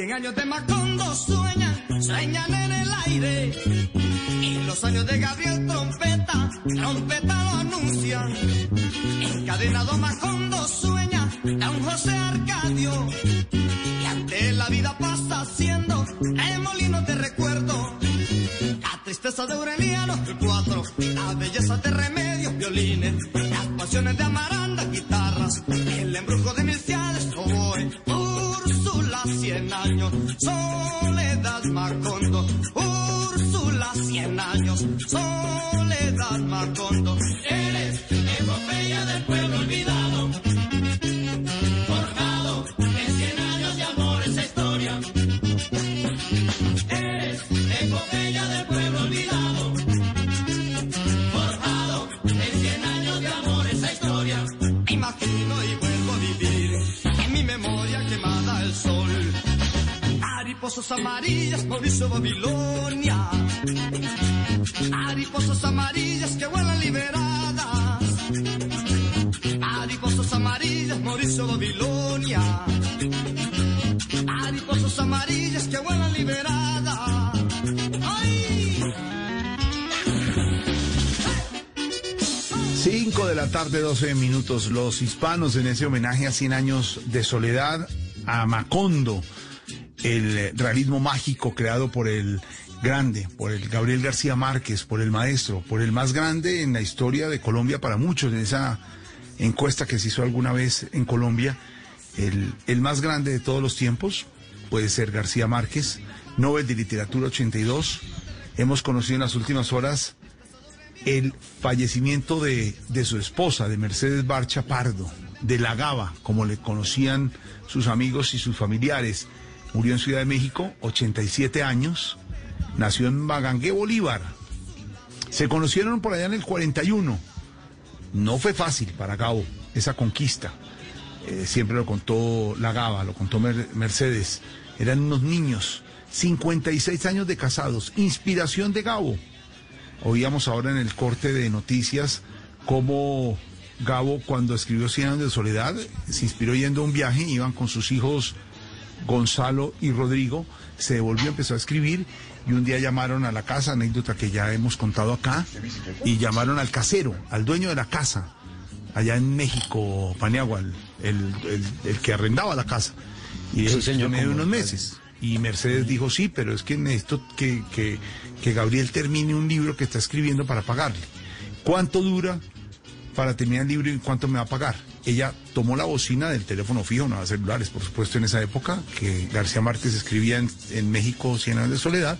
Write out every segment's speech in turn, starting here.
Cien años de Macondo sueñan, sueñan en el aire. Y los años de Gabriel Trompeta, Trompeta lo anuncian. Encadenado Macondo sueña, un José Arcadio. Y ante la vida pasa siendo el molino de recuerdo. La tristeza de Aureliano, el cuatro, la belleza de remedios, violines, las pasiones de Amaranda, guitarras, el embrujo de Úrsula, cien años, Soledad Macondo, Úrsula, cien años, Soledad Macondo, eres epopeya del pueblo Mariposas amarillas, Mauricio Babilonia. Mariposas amarillas que vuelan liberadas. Mariposas amarillas, Mauricio Babilonia. Mariposas amarillas que vuelan liberadas. ¡Ay! 5 de la tarde, 12 minutos. Los hispanos en ese homenaje a 100 años de soledad a Macondo, el realismo mágico creado por el grande, por el Gabriel García Márquez, por el maestro, por el más grande en la historia de Colombia para muchos, en esa encuesta que se hizo alguna vez en Colombia, el, el más grande de todos los tiempos, puede ser García Márquez, Nobel de Literatura 82. Hemos conocido en las últimas horas el fallecimiento de, de, su esposa, de Mercedes Barcha Pardo, de la Gaba, como le conocían sus amigos y sus familiares. Murió en Ciudad de México, 87 años, nació en Magangué, Bolívar. Se conocieron por allá en el 41. No fue fácil para Gabo esa conquista. Eh, siempre lo contó la Gaba, lo contó Mer Mercedes. Eran unos niños, 56 años de casados, inspiración de Gabo. Oíamos ahora en el corte de noticias cómo Gabo, cuando escribió Cien años de soledad, se inspiró yendo a un viaje, iban con sus hijos Gonzalo y Rodrigo, se devolvió, empezó a escribir y un día llamaron a la casa, anécdota que ya hemos contado acá, y llamaron al casero, al dueño de la casa, allá en México, Paniagua, el, el, el, el que arrendaba la casa. Y Sí, eso señor, como- unos meses. Y Mercedes dijo, sí, pero es que necesito que, que, que Gabriel termine un libro que está escribiendo para pagarle. ¿Cuánto dura para terminar el libro y cuánto me va a pagar? Ella tomó la bocina del teléfono fijo, no de celulares, por supuesto, en esa época, que García Márquez escribía en, en México Cien años de soledad,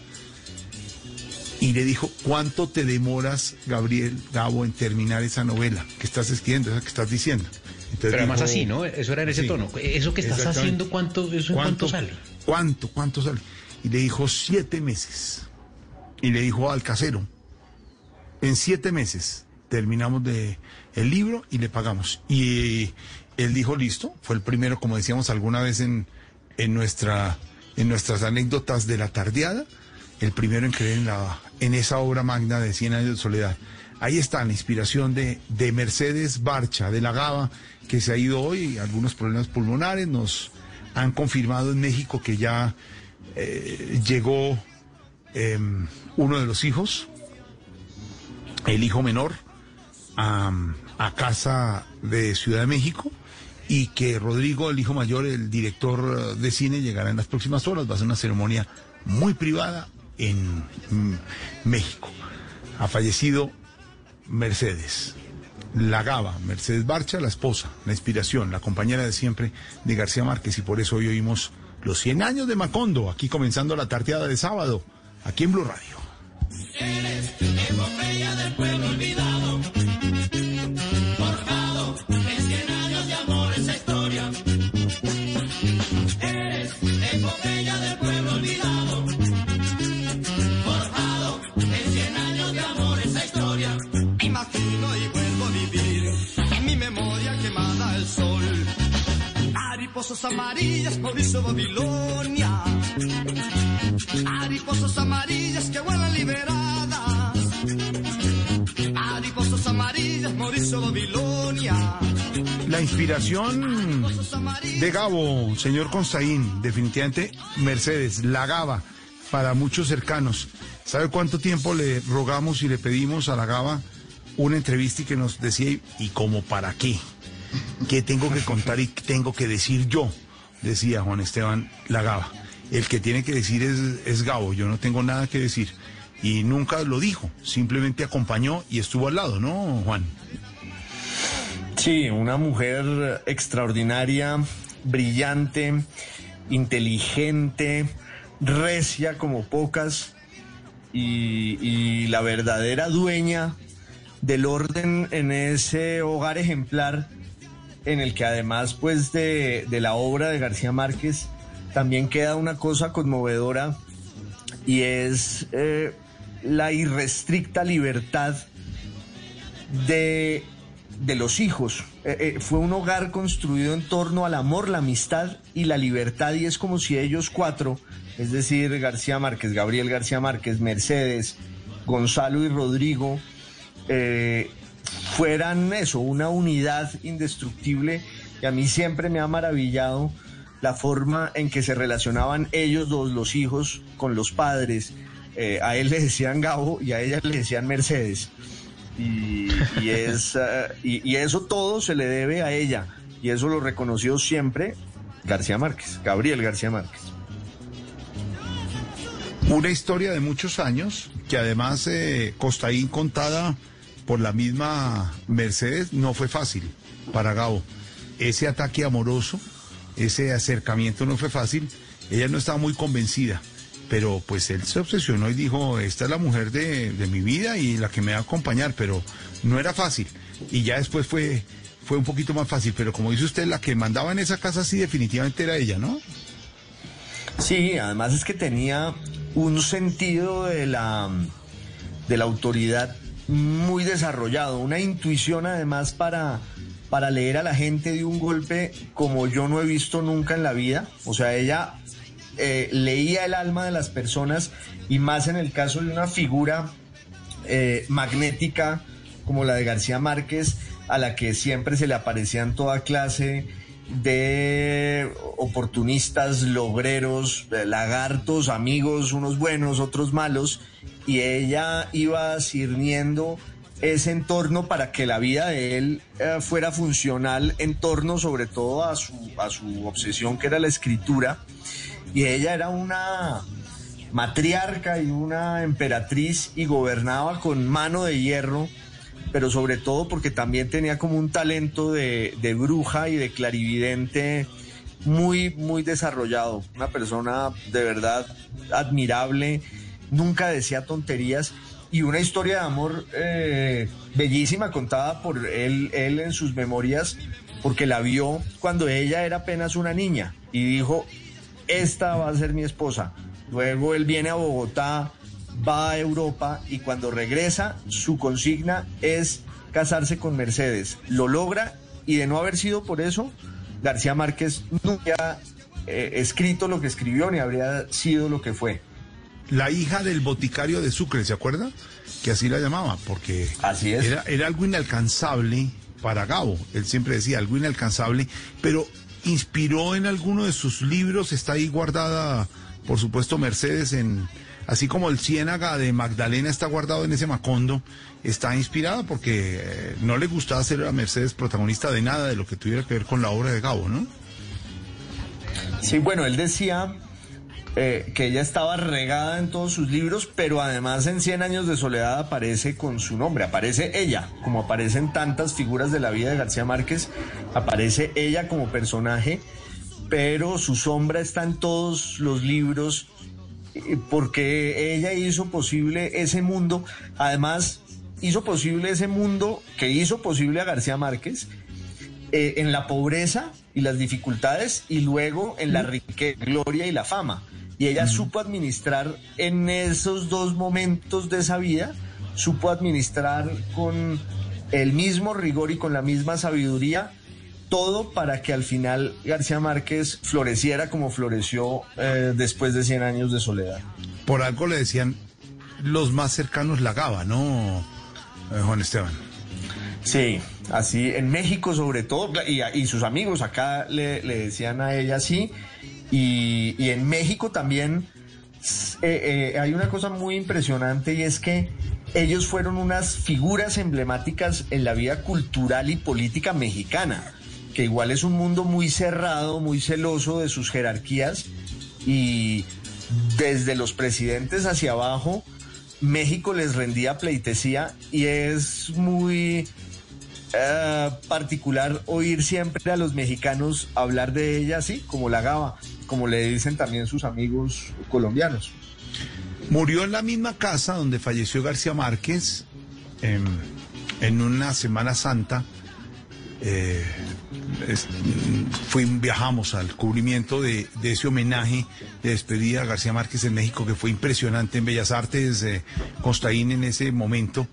y le dijo, ¿cuánto te demoras, Gabriel Gabo, en terminar esa novela que estás escribiendo, esa que estás diciendo? Entonces Pero además dijo, así, ¿no? Eso era en ese Sí. tono. Eso que estás haciendo, ¿cuánto, eso en cuánto sale? ¿Cuánto? ¿Cuánto sale? Y le dijo siete meses. Y le dijo al casero, en siete meses terminamos de el libro y le pagamos. Y él dijo, listo, fue el primero, como decíamos alguna vez en, en, nuestra, en nuestras anécdotas de la tardeada, el primero en creer en, la, en esa obra magna de Cien años de soledad. Ahí está la inspiración de, de Mercedes Barcha, de la Gaba, que se ha ido hoy, algunos problemas pulmonares, nos han confirmado en México que ya eh, llegó eh, uno de los hijos, el hijo menor, a, casa de Ciudad de México y que Rodrigo, el hijo mayor, el director de cine, llegará en las próximas horas. Va a ser una ceremonia muy privada en mm, México. Ha fallecido Mercedes. La Gaba, Mercedes Barcha, la esposa, la inspiración, la compañera de siempre de García Márquez y por eso hoy oímos los 100 años de Macondo, aquí comenzando la tarteada de sábado, aquí en Blue Radio. Del pueblo olvidado, Mariposas amarillas, Mauricio Babilonia. Mariposas amarillas que vuelan liberadas. Mariposas amarillas, Mauricio Babilonia. La inspiración de Gabo, señor Constaín, definitivamente Mercedes, la Gaba, para muchos cercanos. ¿Sabe cuánto tiempo le rogamos y le pedimos a la Gaba una entrevista y que nos decía, ¿y como para qué? ¿Qué tengo que contar y tengo que decir yo? Decía Juan Esteban Lagaba. El que tiene que decir es, es Gabo, yo no tengo nada que decir. Y nunca lo dijo, simplemente acompañó y estuvo al lado, ¿no, Juan? Sí, una mujer extraordinaria, brillante, inteligente, recia como pocas y, y la verdadera dueña del orden en ese hogar ejemplar en el que además pues de, de la obra de García Márquez también queda una cosa conmovedora y es eh, la irrestricta libertad de, de los hijos. Eh, eh, fue un hogar construido en torno al amor, la amistad y la libertad y es como si ellos cuatro, es decir, García Márquez, Gabriel García Márquez, Mercedes, Gonzalo y Rodrigo, fueran eso, una unidad indestructible y a mí siempre me ha maravillado la forma en que se relacionaban ellos dos, los hijos, con los padres. Eh, a él le decían Gabo y a ella le decían Mercedes. Y, es, eh, eso todo se le debe a ella. Y eso lo reconoció siempre García Márquez, Gabriel García Márquez. Una historia de muchos años que además eh, Costaín contada por la misma Mercedes no fue fácil para Gabo. Ese ataque amoroso, ese acercamiento no fue fácil. Ella no estaba muy convencida, pero pues él se obsesionó y dijo, esta es la mujer de, de mi vida y la que me va a acompañar, pero no era fácil. Y ya después fue, fue un poquito más fácil, pero como dice usted, la que mandaba en esa casa sí definitivamente era ella, ¿no? Sí, además es que tenía un sentido de la, de la autoridad muy desarrollado, una intuición además para, para leer a la gente de un golpe como yo no he visto nunca en la vida. O sea, ella eh, leía el alma de las personas y más en el caso de una figura eh, magnética como la de García Márquez, a la que siempre se le aparecían toda clase de oportunistas, logreros, lagartos, amigos, unos buenos, otros malos, y ella iba sirviendo ese entorno para que la vida de él eh, fuera funcional en torno sobre todo a su, a su obsesión que era la escritura, y ella era una matriarca y una emperatriz y gobernaba con mano de hierro pero sobre todo porque también tenía como un talento de, de, bruja y de clarividente muy, muy desarrollado. Una persona de verdad admirable, nunca decía tonterías y una historia de amor eh, bellísima contada por él, él en sus memorias, porque la vio cuando ella era apenas una niña y dijo, esta va a ser mi esposa. Luego él viene a Bogotá, va a Europa y cuando regresa su consigna es casarse con Mercedes. Lo logra y de no haber sido por eso, García Márquez nunca eh, escrito lo que escribió ni habría sido lo que fue. La hija del boticario de Sucre, ¿se acuerda? Que así la llamaba, porque así es. Era, era algo inalcanzable para Gabo. Él siempre decía algo inalcanzable, pero inspiró en alguno de sus libros, está ahí guardada, por supuesto, Mercedes en así como el Ciénaga de Magdalena está guardado en ese Macondo, está inspirada porque eh, no le gustaba ser a Mercedes protagonista de nada de lo que tuviera que ver con la obra de Gabo, ¿no? Sí, bueno, él decía eh, que ella estaba regada en todos sus libros, pero además en Cien años de soledad aparece con su nombre, aparece ella, como aparecen tantas figuras de la vida de García Márquez, aparece ella como personaje, pero su sombra está en todos los libros porque ella hizo posible ese mundo, además hizo posible ese mundo que hizo posible a García Márquez eh, en la pobreza y las dificultades y luego en la riqueza, gloria y la fama. Y ella supo administrar en esos dos momentos de esa vida, supo administrar con el mismo rigor y con la misma sabiduría todo para que al final García Márquez floreciera como floreció eh, después de 100 años de soledad. Por algo le decían los más cercanos la Gaba, ¿no, eh, Juan Esteban? Sí, así en México sobre todo, y, y sus amigos acá le, le, decían a ella así, y, y en México también eh, eh, hay una cosa muy impresionante y es que ellos fueron unas figuras emblemáticas en la vida cultural y política mexicana, que igual es un mundo muy cerrado, muy celoso de sus jerarquías, y desde los presidentes hacia abajo, México les rendía pleitesía y es muy eh, particular oír siempre a los mexicanos hablar de ella así, como la Gaba, como le dicen también sus amigos colombianos. Murió en la misma casa donde falleció García Márquez en, en una Semana Santa. Eh, es, fui, viajamos al cubrimiento de, ese homenaje de despedida a García Márquez en México, que fue impresionante en Bellas Artes, eh, en ese momento,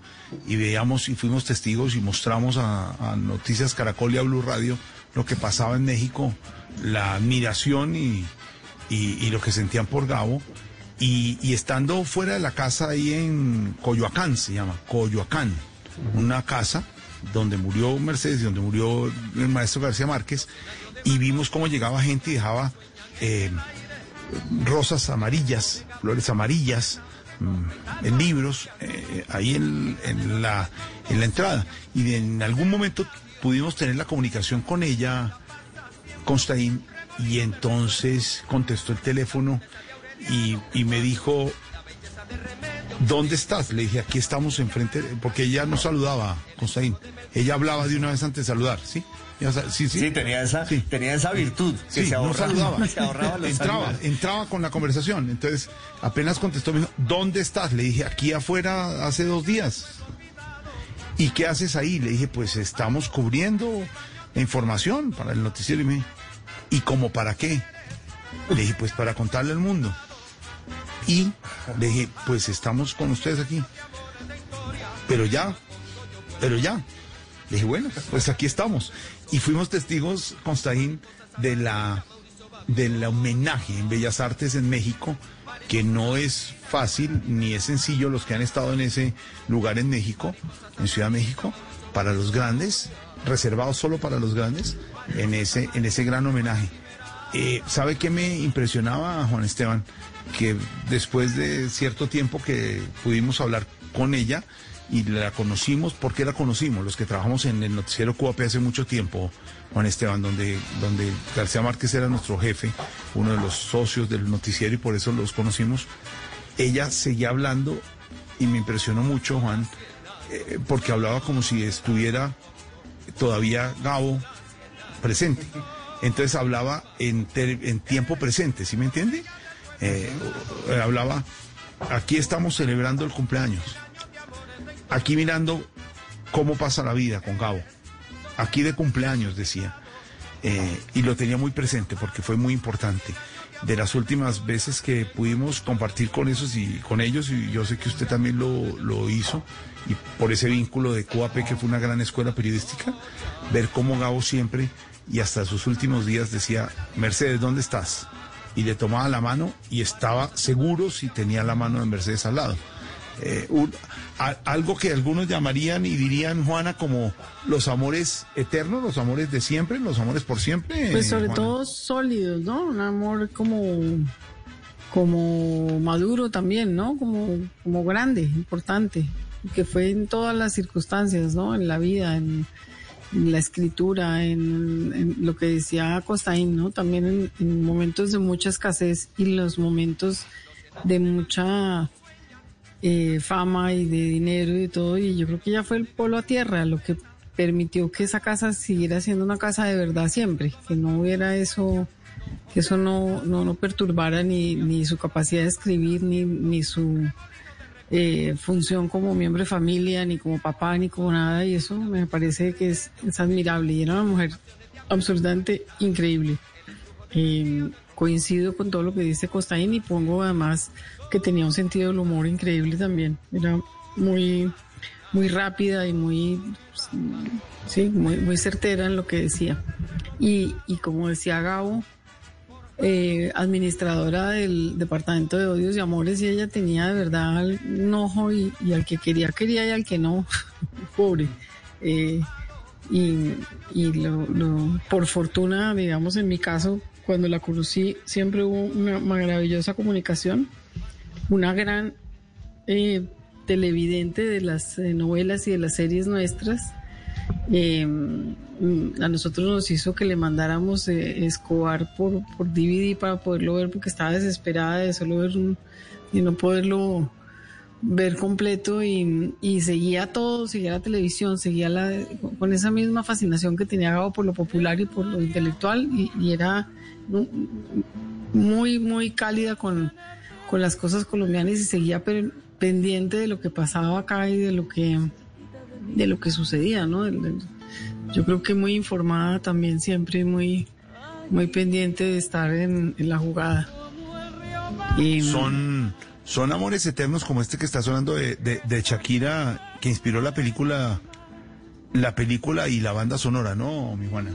y veíamos y fuimos testigos y mostramos a, Noticias Caracol y a Blue Radio lo que pasaba en México, la admiración y lo que sentían por Gabo. Y, y, estando fuera de la casa ahí en Coyoacán, se llama, Coyoacán, una casa donde murió Mercedes y donde murió el maestro García Márquez, y vimos cómo llegaba gente y dejaba eh, rosas amarillas, flores amarillas, mmm, en libros, eh, ahí en, la, en la entrada. Y en algún momento pudimos tener la comunicación con ella, Constaín, y entonces contestó el teléfono y me dijo, ¿dónde estás? Le dije, aquí estamos enfrente, porque ella no saludaba, Constaín. Ella hablaba de una vez antes de saludar, ¿sí? Sí, sí. sí tenía, esa, sí. tenía esa virtud. Que sí, se ahorraba, no saludaba. Se ahorraba los entraba, saludos. entraba con la conversación. Entonces, apenas contestó, me dijo, ¿dónde estás? Le dije, aquí afuera hace dos días. ¿Y qué haces ahí? Le dije, pues estamos cubriendo la información para el noticiero. Y me ¿y como para qué? Le dije, pues para contarle al mundo. Y le dije, pues estamos con ustedes aquí. Pero ya, pero ya. Le dije, bueno, pues aquí estamos. Y fuimos testigos, Constaín, de la del homenaje en Bellas Artes en México, que no es fácil ni es sencillo los que han estado en ese lugar en México, en Ciudad de México, para los grandes, reservado solo para los grandes, en ese, en ese gran homenaje. Eh, ¿Sabe qué me impresionaba, Juan Esteban? Que después de cierto tiempo que pudimos hablar con ella y la conocimos, ¿por qué la conocimos? Los que trabajamos en el noticiero QAP hace mucho tiempo, Juan Esteban, donde, donde García Márquez era nuestro jefe, uno de los socios del noticiero y por eso los conocimos. Ella seguía hablando y me impresionó mucho, Juan, eh, porque hablaba como si estuviera todavía Gabo presente. Entonces hablaba en, en tiempo presente, ¿sí me entiende? Eh, hablaba, aquí estamos celebrando el cumpleaños, aquí mirando cómo pasa la vida con Gabo, aquí de cumpleaños, decía, eh, y lo tenía muy presente porque fue muy importante. De las últimas veces que pudimos compartir con esos y con ellos, y yo sé que usted también lo, lo hizo, y por ese vínculo de COAP, que fue una gran escuela periodística, ver cómo Gabo siempre y hasta sus últimos días decía, Mercedes, ¿dónde estás? Y le tomaba la mano y estaba seguro si tenía la mano de Mercedes al lado. eh, un- a- algo que algunos llamarían y dirían, Juana, como los amores eternos, los amores de siempre, los amores por siempre. Pues sobre Juana. todo sólidos, ¿no? Un amor como, como maduro también, ¿no? Como, como grande, importante, que fue en todas las circunstancias, ¿no? En la vida, en, la escritura, en, lo que decía Costaín, ¿no? También en, en momentos de mucha escasez y los momentos de mucha eh, fama y de dinero y todo, y yo creo que ya fue el polo a tierra lo que permitió que esa casa siguiera siendo una casa de verdad siempre, que no hubiera eso, que eso no, no, no perturbara ni, ni su capacidad de escribir, ni, ni su eh, función como miembro de familia, ni como papá, ni como nada, y eso me parece que es, es admirable, y era una mujer absolutamente increíble. Eh, coincido con todo lo que dice Costaín y pongo además que tenía un sentido del humor increíble también. Era muy, muy rápida y muy, sí, muy, muy certera en lo que decía. Y, y como decía Gabo, eh, administradora del Departamento de Odios y Amores, y ella tenía de verdad un ojo y, al que quería, quería y al que no, pobre. Eh, y lo, por fortuna, digamos, en mi caso, cuando la conocí, siempre hubo una maravillosa comunicación, una gran eh, televidente de las novelas y de las series nuestras. A nosotros nos hizo que le mandáramos eh, Escobar por, por DVD para poderlo ver porque estaba desesperada de solo ver un, y no poderlo ver completo y, seguía todo, seguía la televisión, seguía la, con esa misma fascinación que tenía Gabo por lo popular y por lo intelectual y, era mu- muy, muy cálida con, con las cosas colombianas y seguía pe- pendiente de lo que pasaba acá y de lo que, de lo que sucedía, ¿no? Yo creo que muy informada también siempre, muy, muy pendiente de estar en, en la jugada. Y, Son, son amores eternos como este que está sonando de, de, de Shakira, que inspiró la película, la película y la banda sonora, ¿no, mi Juana?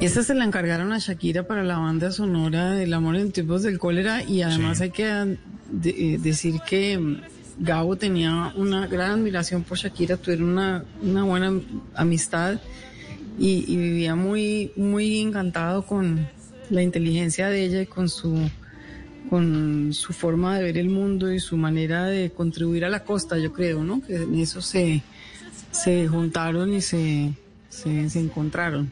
Esta se la encargaron a Shakira para la banda sonora del Amor en tiempos del cólera y además Sí. hay que de- eh, decir que Gabo tenía una gran admiración por Shakira, tuvieron una, una buena amistad y, vivía muy, muy encantado con la inteligencia de ella y con su con su forma de ver el mundo y su manera de contribuir a la costa, yo creo, ¿no? Que en eso se, se juntaron y se, se, se encontraron.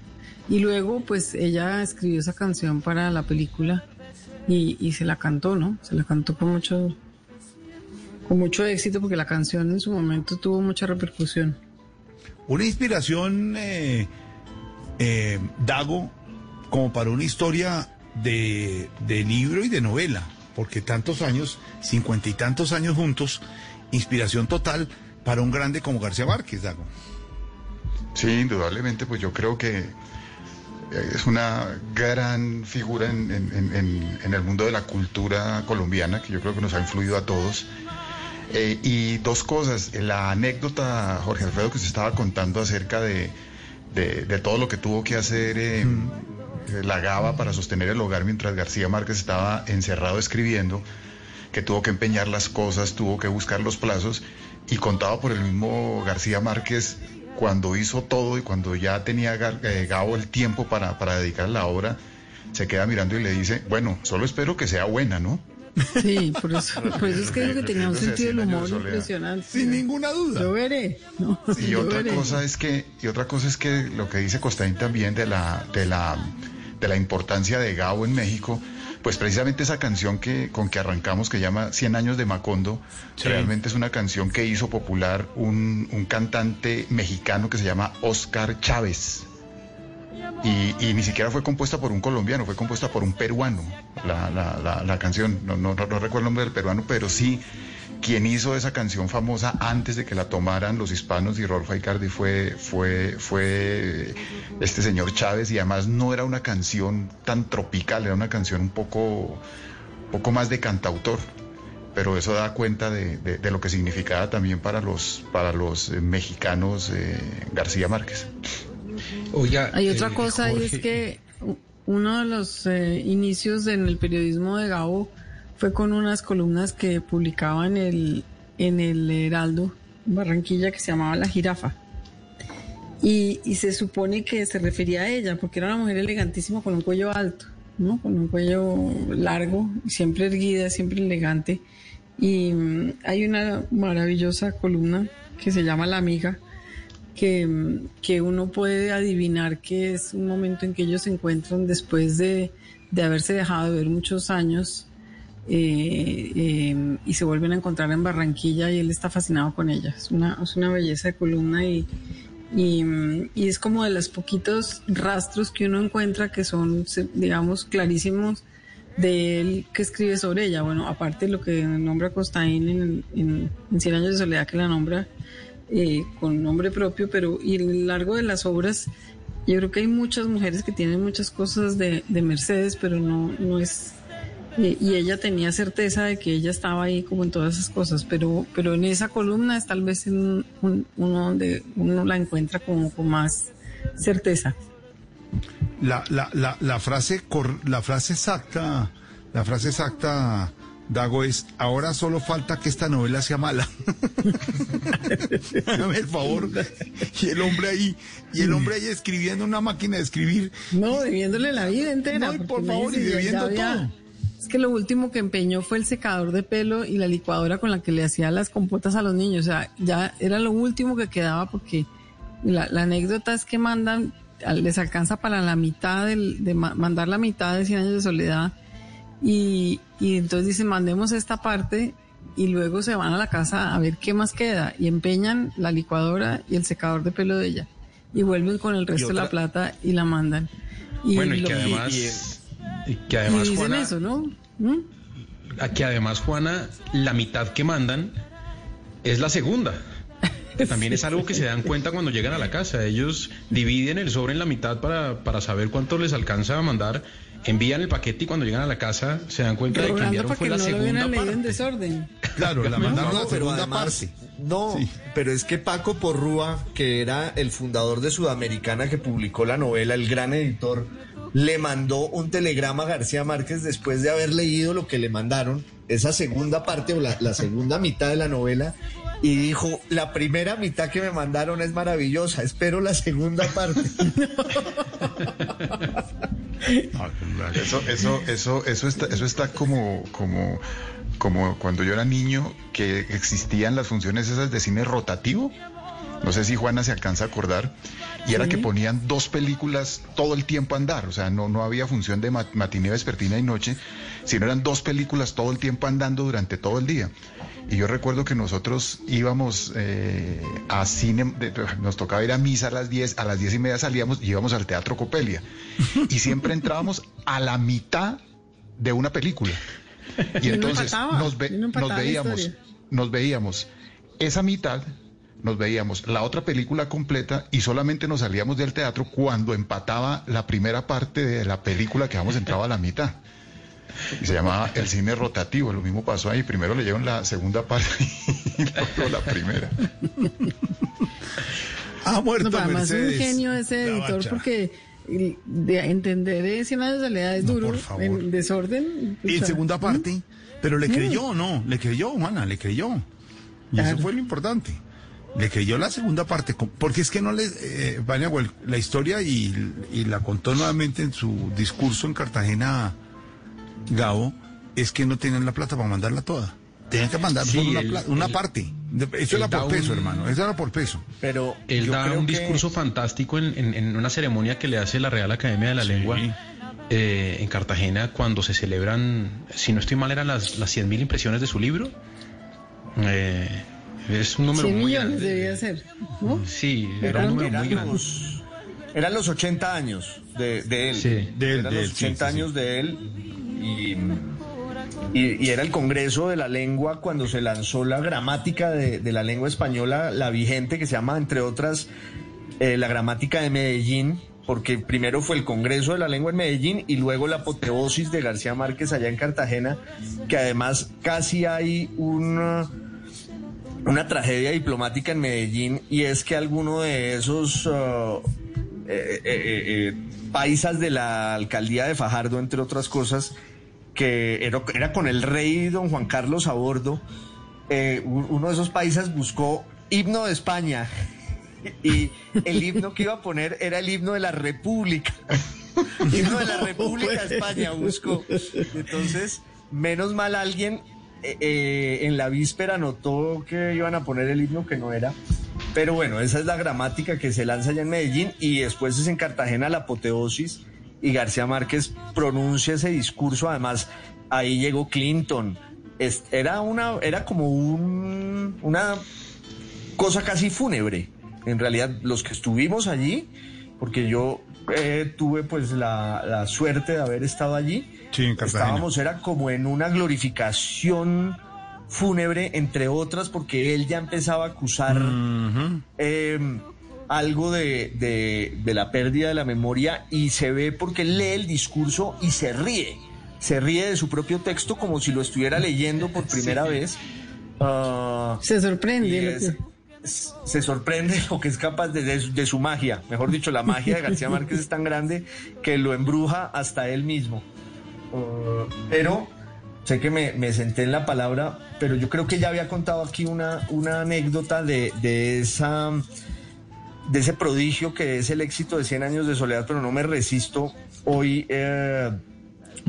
Y luego, pues ella escribió esa canción para la película y, y se la cantó, ¿no? Se la cantó con mucho, con mucho éxito porque la canción en su momento tuvo mucha repercusión. Una inspiración, eh, eh, Dago, como para una historia de, de libro y de novela, porque tantos años, cincuenta y tantos años juntos, inspiración total para un grande como García Márquez, Dago. Sí, indudablemente, pues yo creo que eh, es una gran figura en, en- en- en- en el mundo de la cultura colombiana, que yo creo que nos ha influido a todos. Eh, y dos cosas, la anécdota, Jorge Alfredo, que se estaba contando acerca de, de- de todo lo que tuvo que hacer eh, eh, la Gaba para sostener el hogar mientras García Márquez estaba encerrado escribiendo, que tuvo que empeñar las cosas, tuvo que buscar los plazos, y contado por el mismo García Márquez, cuando hizo todo y cuando ya tenía eh, Gabo el tiempo para, para dedicar a la obra, se queda mirando y le dice, bueno, solo espero que sea buena, ¿no? Sí, por eso, por eso es que digo que tenía un sentido del 100 años de humor impresionante. Sin ninguna duda. Yo veré. ¿no? Y otra veré. cosa es que, y otra cosa es que lo que dice Costaín también de la, de la, de la importancia de Gabo en México, pues precisamente esa canción que, con que arrancamos que llama 100 años de Macondo, realmente es una canción que hizo popular un, un cantante mexicano que se llama Oscar Chávez. Y, ni siquiera fue compuesta por un colombiano, fue compuesta por un peruano, la, canción, no, recuerdo el nombre del peruano, pero sí quien hizo esa canción famosa antes de que la tomaran los hispanos y Rolfo Icardi fue, este señor Chávez y además no era una canción tan tropical, era una canción un poco, más de cantautor. Pero eso da cuenta de, lo que significaba también para los, para los eh, mexicanos eh, García Márquez. Oiga, Hay otra eh, cosa y es que uno de los eh, inicios en el periodismo de Gabo fue con unas columnas que publicaba en el, en el Heraldo, en Barranquilla, que se llamaba La Jirafa. Y, y se supone que se refería a ella, porque era una mujer elegantísima con un cuello alto, ¿no? Con un cuello largo, siempre erguida, siempre elegante. Y mm, hay una maravillosa columna que se llama La Amiga, que, que uno puede adivinar que es un momento en que ellos se encuentran después de, de haberse dejado de ver muchos años eh, eh, y se vuelven a encontrar en Barranquilla y él está fascinado con ella. Es una, es una belleza de columna y, y, es como de los poquitos rastros que uno encuentra que son, digamos, clarísimos de él que escribe sobre ella. Bueno, aparte de lo que nombra Costaín en, en, en Cien años de soledad, que la nombra eh, con nombre propio, pero y a lo largo de las obras, yo creo que hay muchas mujeres que tienen muchas cosas de, de Mercedes, pero no, no es... eh, y ella tenía certeza de que ella estaba ahí como en todas esas cosas, pero, pero en esa columna es tal vez en un- uno donde uno la encuentra como con más certeza. La, la, la, la frase cor- la frase exacta, la frase exacta, Dago, es ahora solo falta que esta novela sea mala. Hágame el favor. Y el hombre ahí, y el hombre ahí escribiendo una máquina de escribir. No, debiéndole la vida entera. No, y por favor, y dice, debiendo había- todo. Es que lo último que empeñó fue el secador de pelo y la licuadora con la que le hacía las compotas a los niños. O sea, ya era lo último que quedaba porque la, la anécdota es que mandan, les alcanza para la mitad del, de ma- mandar la mitad de 100 años de soledad y, y entonces dicen mandemos esta parte y luego se van a la casa a ver qué más queda y empeñan la licuadora y el secador de pelo de ella y vuelven con el resto de la plata y la mandan. Y bueno, y que además, y que y además dicen Juana, eso, ¿no? ¿Mm? que además Juana, la mitad que mandan es la segunda. Que también es algo que se dan cuenta cuando llegan a la casa. Ellos dividen el sobre en la mitad para, para saber cuánto les alcanza a mandar. Envían el paquete y cuando llegan a la casa se dan cuenta de que enviaron fue la no segunda leído en parte. desorden. Claro, la mandaron a No, la pero segunda además, parte. no, Sí. pero es que Paco Porrúa, que era el fundador de Sudamericana que publicó la novela, el gran editor, le mandó un telegrama a García Márquez después de haber leído lo que le mandaron, esa segunda parte o la, la segunda mitad de la novela, y dijo, la primera mitad que me mandaron es maravillosa, espero la segunda parte. Eso, eso, eso, eso está, eso está como, como, como cuando yo era niño que existían las funciones esas de cine rotativo. No sé si Juana se alcanza a acordar. Y era que ponían dos películas todo el tiempo a andar. O sea, no, no había función de mat- matiné, vespertina y noche, sino eran dos películas todo el tiempo andando durante todo el día. Y yo recuerdo que nosotros íbamos eh, a cine, nos tocaba ir a misa a las 10, a las 10 y media salíamos y íbamos al Teatro Copelia. Y siempre entrábamos a la mitad de una película. Y entonces nos, ve- nos veíamos, nos veíamos esa mitad, nos veíamos la otra película completa y solamente nos salíamos del teatro cuando empataba la primera parte de la película que habíamos entrado a la mitad. Y se llamaba el cine rotativo, lo mismo pasó ahí, primero leyeron la segunda parte y luego la primera. Ha muerto No, además es un Mercedes. genio ese editor porque de entender eh, 100 años de soledad es No, duro, en desorden. Y pucha. segunda parte, pero le creyó, ¿no? Le creyó, Juana, le creyó. Y eso fue lo importante. Le creyó la segunda parte, porque es que no le... Eh, Vania la historia y, y la contó nuevamente en su discurso en Cartagena, Gabo, es que no tenían la plata para mandarla toda. Tenían que mandar Sí, solo una, una parte. Eso era por peso, un- hermano. Eso era por peso. Pero Él yo da creo un que- discurso fantástico en, en- en una ceremonia que le hace la Real Academia de la Lengua eh, en Cartagena cuando se celebran, si no estoy mal, eran las, las 100.000 impresiones de su libro. Eh, es un número 100 muy millones grande. debía ser, ¿no? Sí, era Eran- un número muy grande. los, eran los 80 años de, de él. Sí. De él, eran de los él, sí, 80 sí, sí. años de él. Y, y- era el Congreso de la Lengua cuando se lanzó la gramática de, de la lengua española, la vigente, que se llama, entre otras, eh, la gramática de Medellín, porque primero fue el Congreso de la Lengua en Medellín y luego la apoteosis de García Márquez allá en Cartagena, que además casi hay una una tragedia diplomática en Medellín y es que alguno de esos uh, eh, eh, paisas de la alcaldía de Fajardo, entre otras cosas, que era, era con el rey don Juan Carlos a bordo, eh, uno de esos paisas buscó himno de España y el himno que iba a poner era el himno de la República. himno de la República de España buscó. Entonces, menos mal alguien eh, eh, en la víspera notó que iban a poner el himno que no era. Pero bueno, esa es la gramática que se lanza allá en Medellín y después es en Cartagena la apoteosis y García Márquez pronuncia ese discurso. Además, ahí llegó Clinton. Es- era una, era como un, una cosa casi fúnebre. En realidad, los que estuvimos allí, porque yo eh, tuve pues la, la suerte de haber estado allí, Sí, en Cartagena. estábamos, era como en una glorificación fúnebre, entre otras, porque él ya empezaba a acusar eh, algo de, de- de la pérdida de la memoria y se ve porque lee el discurso y se ríe. Se ríe de su propio texto como si lo estuviera leyendo por primera vez. Ah, Se sorprende. es- se sorprende lo que es capaz de, de su- de su magia. Mejor dicho, la magia de García Márquez es tan grande que lo embruja hasta él mismo. Uh, pero sé que me, me senté en la palabra, pero yo creo que ya había contado aquí una, una anécdota de, de esa de ese prodigio que es el éxito de 100 años de soledad, pero no me resisto hoy eh,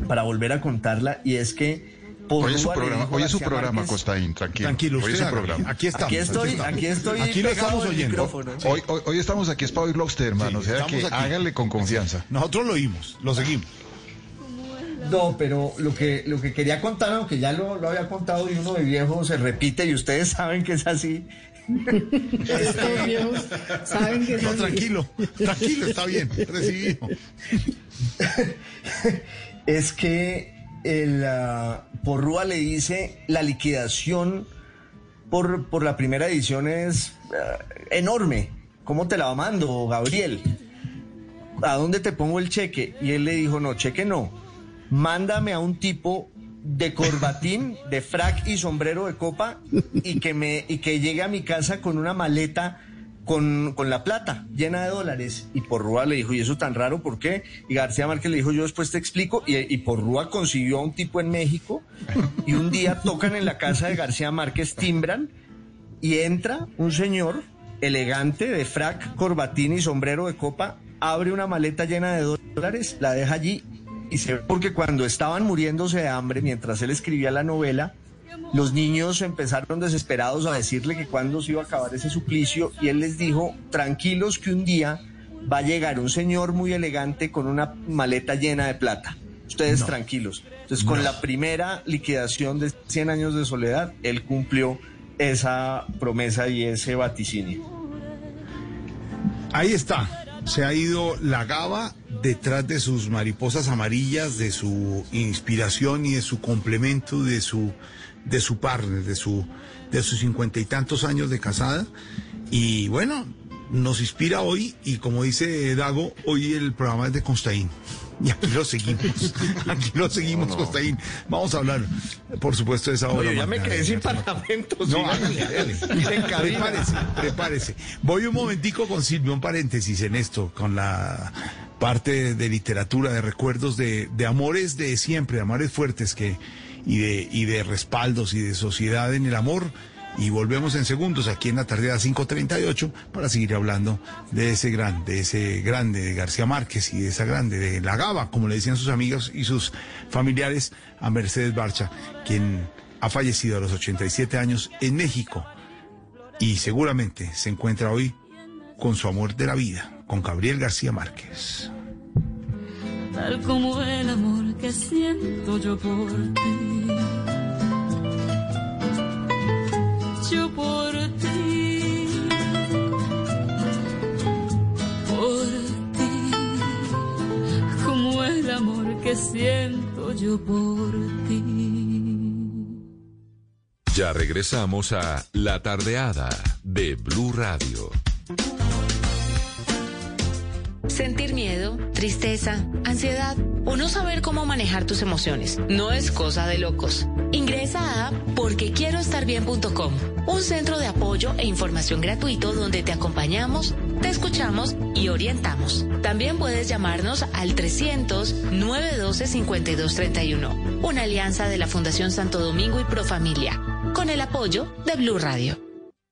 para volver a contarla y es que por Hoy es su programa, dijo hoy es su programa, Costaín, tranquilo. Tranquilo, hoy es usted su programa. Aquí estamos. Aquí estoy, estamos. aquí estoy Aquí lo estamos oyendo. micrófono. Hoy, hoy, hoy estamos aquí es para oírlo a usted, hermano. Sí, o sea que estamos aquí. hágale con confianza. Nosotros lo oímos, lo seguimos. No, pero lo que, lo que quería contar, aunque ya lo, lo había contado y uno de viejo se repite y ustedes saben que es así. Estos viejos saben que No, son- tranquilo, tranquilo, está bien, recibido. es que el, ah, Porrúa le dice la liquidación por, por la primera edición es ah, enorme. ¿Cómo te la mando, Gabriel? ¿A dónde te pongo el cheque? Y él le dijo, no, cheque no. Mándame a un tipo de corbatín, de frac y sombrero de copa y que, me, y que llegue a mi casa con una maleta con, con la plata llena de dólares. Y Porrúa le dijo, ¿y eso tan raro por qué? Y García Márquez le dijo, yo después te explico. Y, y Porrúa consiguió a un tipo en México y un día tocan en la casa de García Márquez, timbran y entra un señor elegante de frac, corbatín y sombrero de copa, abre una maleta llena de dólares, la deja allí y se ve porque cuando estaban muriéndose de hambre mientras él escribía la novela, los niños empezaron desesperados a decirle que cuándo se iba a acabar ese suplicio y él les dijo, tranquilos que un día va a llegar un señor muy elegante con una maleta llena de plata. Ustedes tranquilos. Entonces, con la primera liquidación de 100 años de soledad, él cumplió esa promesa y ese vaticinio. Ahí está. Se ha ido la gaba detrás de sus mariposas amarillas, de su inspiración y de su complemento, de su, de su partner, de su, de sus cincuenta y tantos años de casada. Y bueno, nos inspira hoy y como dice Dago, hoy el programa es de Constaín. Y aquí lo seguimos, aquí lo seguimos, Costaín. Vamos a hablar, por supuesto, de esa obra. Oye, ya me quedé sin García parlamento. no. Prepárese, prepárese. Voy un momentico con Silvio, un paréntesis en esto, con la parte de literatura, de recuerdos de, de amores de siempre, de amores fuertes que, y de, y de respaldos y de sociedad en el amor. Y volvemos en segundos aquí en la tarde a 5.38 para seguir hablando de ese gran, de ese grande de García Márquez y de esa grande de La Gaba, como le decían sus amigos y sus familiares, a Mercedes Barcha, quien ha fallecido a los 87 años en México y seguramente se encuentra hoy con su amor de la vida, con Gabriel García Márquez. tal como el amor que siento yo por ti. Que siento yo por ti. Ya regresamos a La Tardeada de Blue Radio. Sentir miedo, tristeza, ansiedad o no saber cómo manejar tus emociones no es cosa de locos. Ingresa a porquequieroestarbien.com, un centro de apoyo e información gratuito donde te acompañamos, te escuchamos y orientamos. También puedes llamarnos al 300-912-5231, una alianza de la Fundación Santo Domingo y Profamilia. con el apoyo de Blue Radio.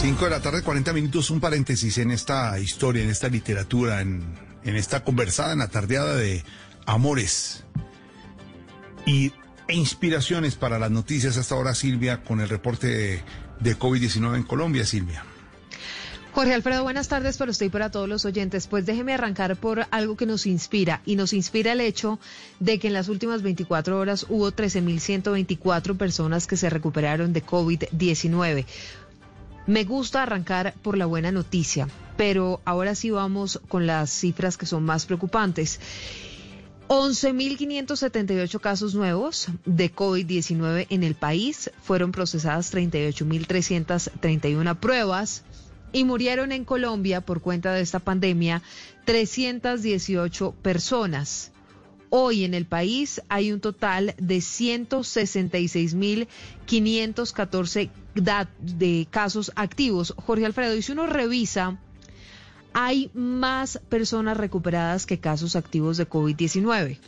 5 de la tarde, 40 minutos, un paréntesis en esta historia, en esta literatura, en, en esta conversada, en la tardeada de amores y, e inspiraciones para las noticias hasta ahora, Silvia, con el reporte de, de COVID-19 en Colombia, Silvia. Jorge Alfredo, buenas tardes para usted y para todos los oyentes. Pues déjeme arrancar por algo que nos inspira y nos inspira el hecho de que en las últimas 24 horas hubo 13.124 personas que se recuperaron de COVID-19. Me gusta arrancar por la buena noticia, pero ahora sí vamos con las cifras que son más preocupantes. 11.578 casos nuevos de COVID-19 en el país, fueron procesadas 38.331 pruebas y murieron en Colombia por cuenta de esta pandemia 318 personas. Hoy en el país hay un total de 166.514 de casos activos. Jorge Alfredo, y si uno revisa, hay más personas recuperadas que casos activos de COVID-19.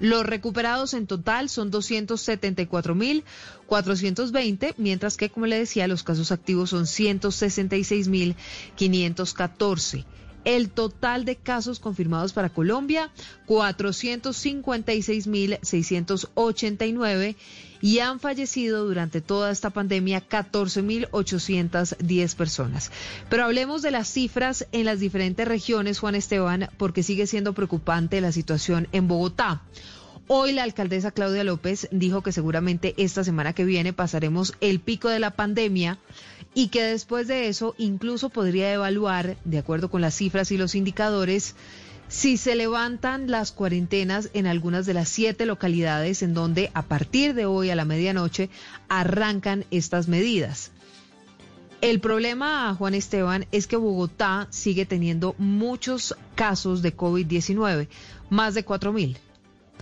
Los recuperados en total son 274.420, mientras que, como le decía, los casos activos son 166.514. El total de casos confirmados para Colombia, 456.689 y han fallecido durante toda esta pandemia 14.810 personas. Pero hablemos de las cifras en las diferentes regiones, Juan Esteban, porque sigue siendo preocupante la situación en Bogotá. Hoy la alcaldesa Claudia López dijo que seguramente esta semana que viene pasaremos el pico de la pandemia y que después de eso incluso podría evaluar, de acuerdo con las cifras y los indicadores, si se levantan las cuarentenas en algunas de las siete localidades en donde a partir de hoy a la medianoche arrancan estas medidas. El problema, Juan Esteban, es que Bogotá sigue teniendo muchos casos de COVID-19, más de cuatro mil.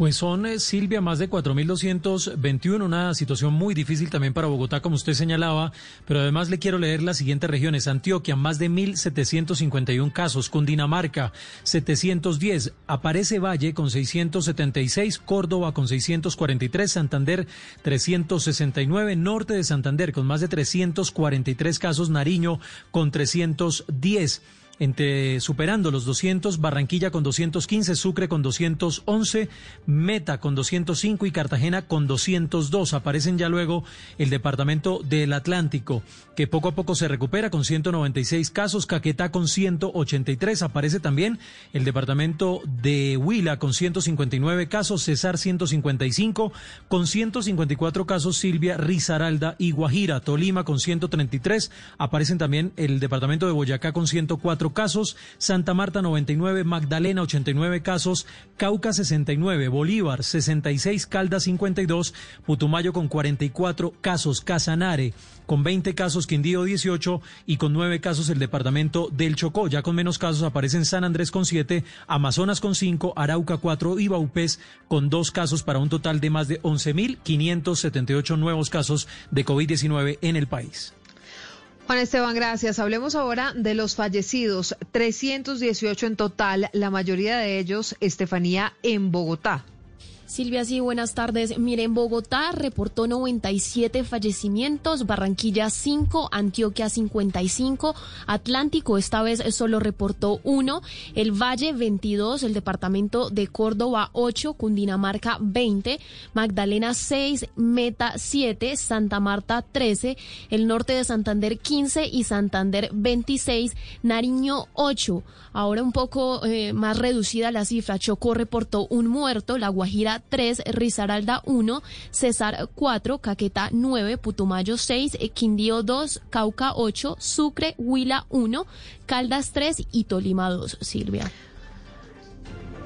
Pues son, eh, Silvia, más de 4.221, una situación muy difícil también para Bogotá, como usted señalaba, pero además le quiero leer las siguientes regiones. Antioquia, más de 1.751 casos, Cundinamarca, 710, Aparece Valle con 676, Córdoba con 643, Santander 369, Norte de Santander con más de 343 casos, Nariño con 310 entre superando los 200, Barranquilla con 215, Sucre con 211, Meta con 205 y Cartagena con 202. Aparecen ya luego el departamento del Atlántico, que poco a poco se recupera con 196 casos, Caquetá con 183. Aparece también el departamento de Huila con 159 casos, Cesar 155, con 154 casos Silvia, Risaralda y Guajira, Tolima con 133. Aparecen también el departamento de Boyacá con 104 casos, Santa Marta 99, Magdalena 89 casos, Cauca 69, Bolívar 66, Caldas 52, Putumayo con 44 casos, Casanare con 20 casos, Quindío 18 y con 9 casos el departamento del Chocó. Ya con menos casos aparecen San Andrés con 7, Amazonas con 5, Arauca 4 y Baupés con 2 casos para un total de más de 11.578 nuevos casos de COVID-19 en el país. Juan Esteban, gracias. Hablemos ahora de los fallecidos, 318 en total, la mayoría de ellos, Estefanía, en Bogotá. Silvia, sí, buenas tardes. Mire, en Bogotá reportó 97 fallecimientos, Barranquilla 5, Antioquia 55, Atlántico esta vez solo reportó uno, el Valle 22, el departamento de Córdoba 8, Cundinamarca 20, Magdalena 6, Meta 7, Santa Marta 13, el norte de Santander 15 y Santander 26, Nariño 8. Ahora un poco eh, más reducida la cifra, Chocó reportó un muerto, La Guajira 3, Risaralda 1, Cesar 4, Caquetá 9, Putumayo 6, Quindío 2, Cauca 8, Sucre, Huila 1, Caldas 3 y Tolima 2. Silvia.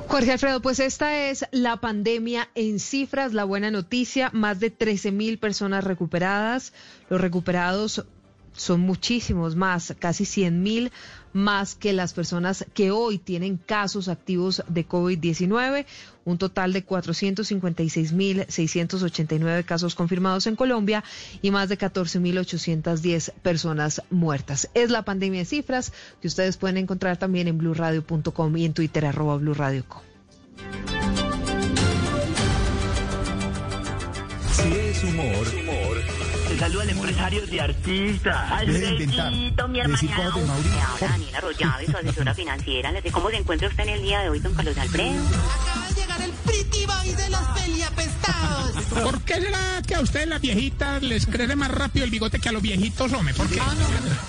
Jorge Alfredo, pues esta es la pandemia en cifras, la buena noticia, más de 13 mil personas recuperadas, los recuperados son muchísimos más, casi 100 mil más que las personas que hoy tienen casos activos de COVID-19, un total de 456.689 casos confirmados en Colombia y más de 14.810 personas muertas. Es la pandemia de cifras que ustedes pueden encontrar también en blurradio.com y en Twitter arroba blurradioco. Si es humor. Te saluda al empresario de artistas. Alfredito, mi hermana. Daniela Rollave, su asesora financiera. Cómo se encuentra usted en el día de hoy, don Carlos Alfredo. Pretty boy de los peliapestados. ¿Por qué será que a ustedes las viejitas les crece más rápido el bigote que a los viejitos, hombre? ¿Por qué?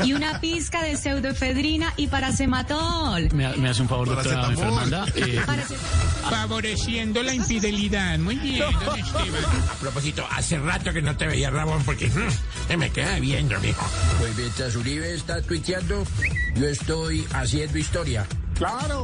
Y una pizca de pseudoefedrina y paracematol. Me, me hace un favor, doctora Fernanda. Eh, Favoreciendo la infidelidad. Muy bien, don Esteban. A propósito, hace rato que no te veía, Ramón, porque mm, me queda viendo, mijo. Pues mientras Uribe está tuiteando, yo estoy haciendo historia. Claro,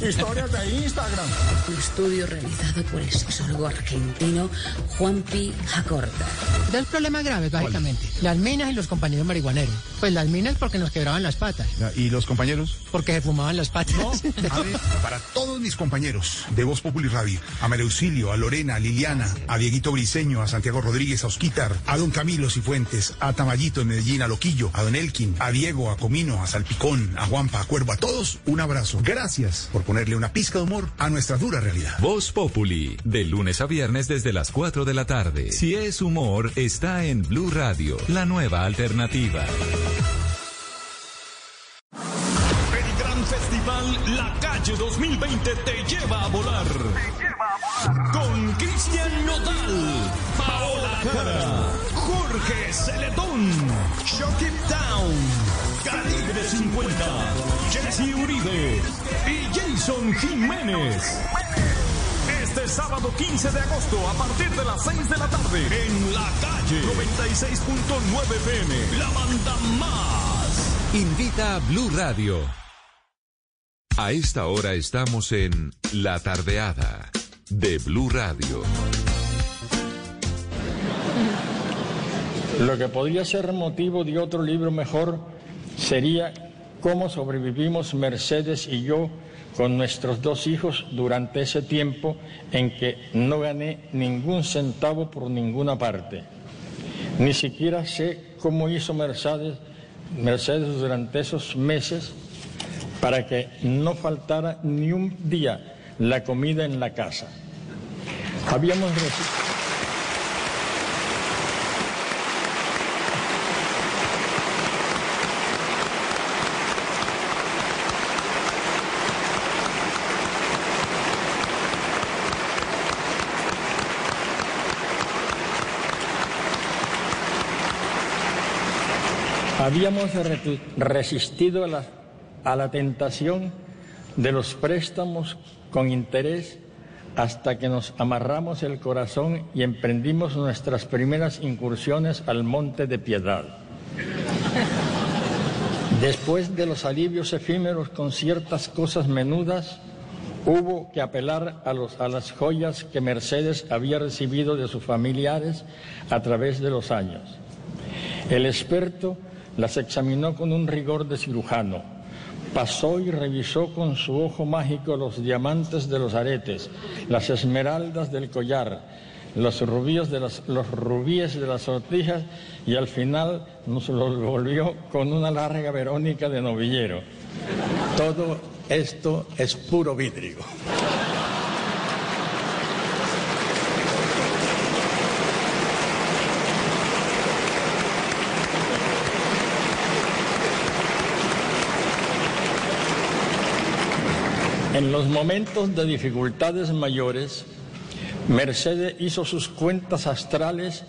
historias de Instagram. Un estudio realizado por el sexólogo argentino Juanpi Jacorta. Dos problemas graves, básicamente. Las minas y los compañeros marihuaneros. Pues las minas porque nos quebraban las patas. ¿Y los compañeros? Porque se fumaban las patas. A ver, para todos mis compañeros de Voz Populi Radio, a María Auxilio, a Lorena, a Liliana, a Dieguito Briseño, a Santiago Rodríguez, a Osquitar, a don Camilo Cifuentes, a Tamayito en Medellín, a Loquillo, a don Elkin, a Diego, a Comino, a Salpicón, a Juanpa, a Cuervo, a todos, un abrazo. Gracias por ponerle una pizca de humor a nuestra dura realidad. Voz Populi, de lunes a viernes desde las 4 de la tarde. Si es humor, está en Blue Radio, la nueva alternativa. El gran festival La Calle 2020 te lleva a volar. Con Cristian Nodal, Paola Jara, Jorge Celedón, Shock It Down, Calibre 50, Jesse Uribe y Jason Jiménez. Este sábado 15 de agosto a partir de las 6 de la tarde en la calle 96.9 FM, la banda más. Invita a Blue Radio. A esta hora estamos en La Tardeada de Blue Radio. Lo que podría ser motivo de otro libro mejor sería cómo sobrevivimos Mercedes y yo con nuestros dos hijos durante ese tiempo en que no gané ningún centavo por ninguna parte. Ni siquiera sé cómo hizo Mercedes, Mercedes durante esos meses para que no faltara ni un día la comida en la casa. Habíamos reci- Habíamos re- resistido a la, a la tentación de los préstamos con interés hasta que nos amarramos el corazón y emprendimos nuestras primeras incursiones al Monte de Piedad. Después de los alivios efímeros con ciertas cosas menudas, hubo que apelar a, los, a las joyas que Mercedes había recibido de sus familiares a través de los años. El experto las examinó con un rigor de cirujano. Pasó y revisó con su ojo mágico los diamantes de los aretes, las esmeraldas del collar, los rubíes de las, los rubíes de las sortijas y al final nos lo volvió con una larga verónica de novillero. Todo esto es puro vidrio. En los momentos de dificultades mayores, Mercedes hizo sus cuentas astrales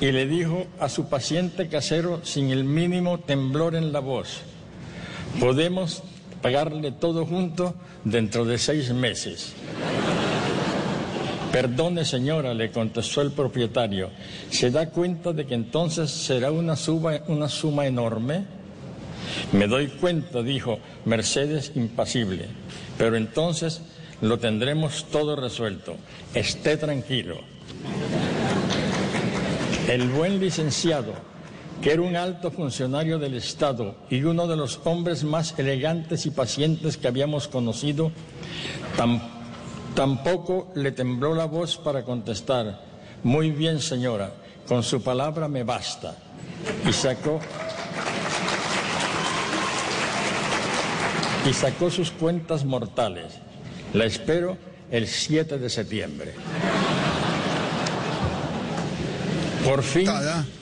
y le dijo a su paciente casero sin el mínimo temblor en la voz, podemos pagarle todo junto dentro de seis meses. Perdone señora, le contestó el propietario, ¿se da cuenta de que entonces será una una suma enorme? Me doy cuenta, dijo Mercedes impasible, pero entonces lo tendremos todo resuelto. Esté tranquilo. El buen licenciado, que era un alto funcionario del Estado y uno de los hombres más elegantes y pacientes que habíamos conocido, tam- tampoco le tembló la voz para contestar, muy bien señora, con su palabra me basta. Y sacó y sacó sus cuentas mortales. La espero el 7 de septiembre. Por fin,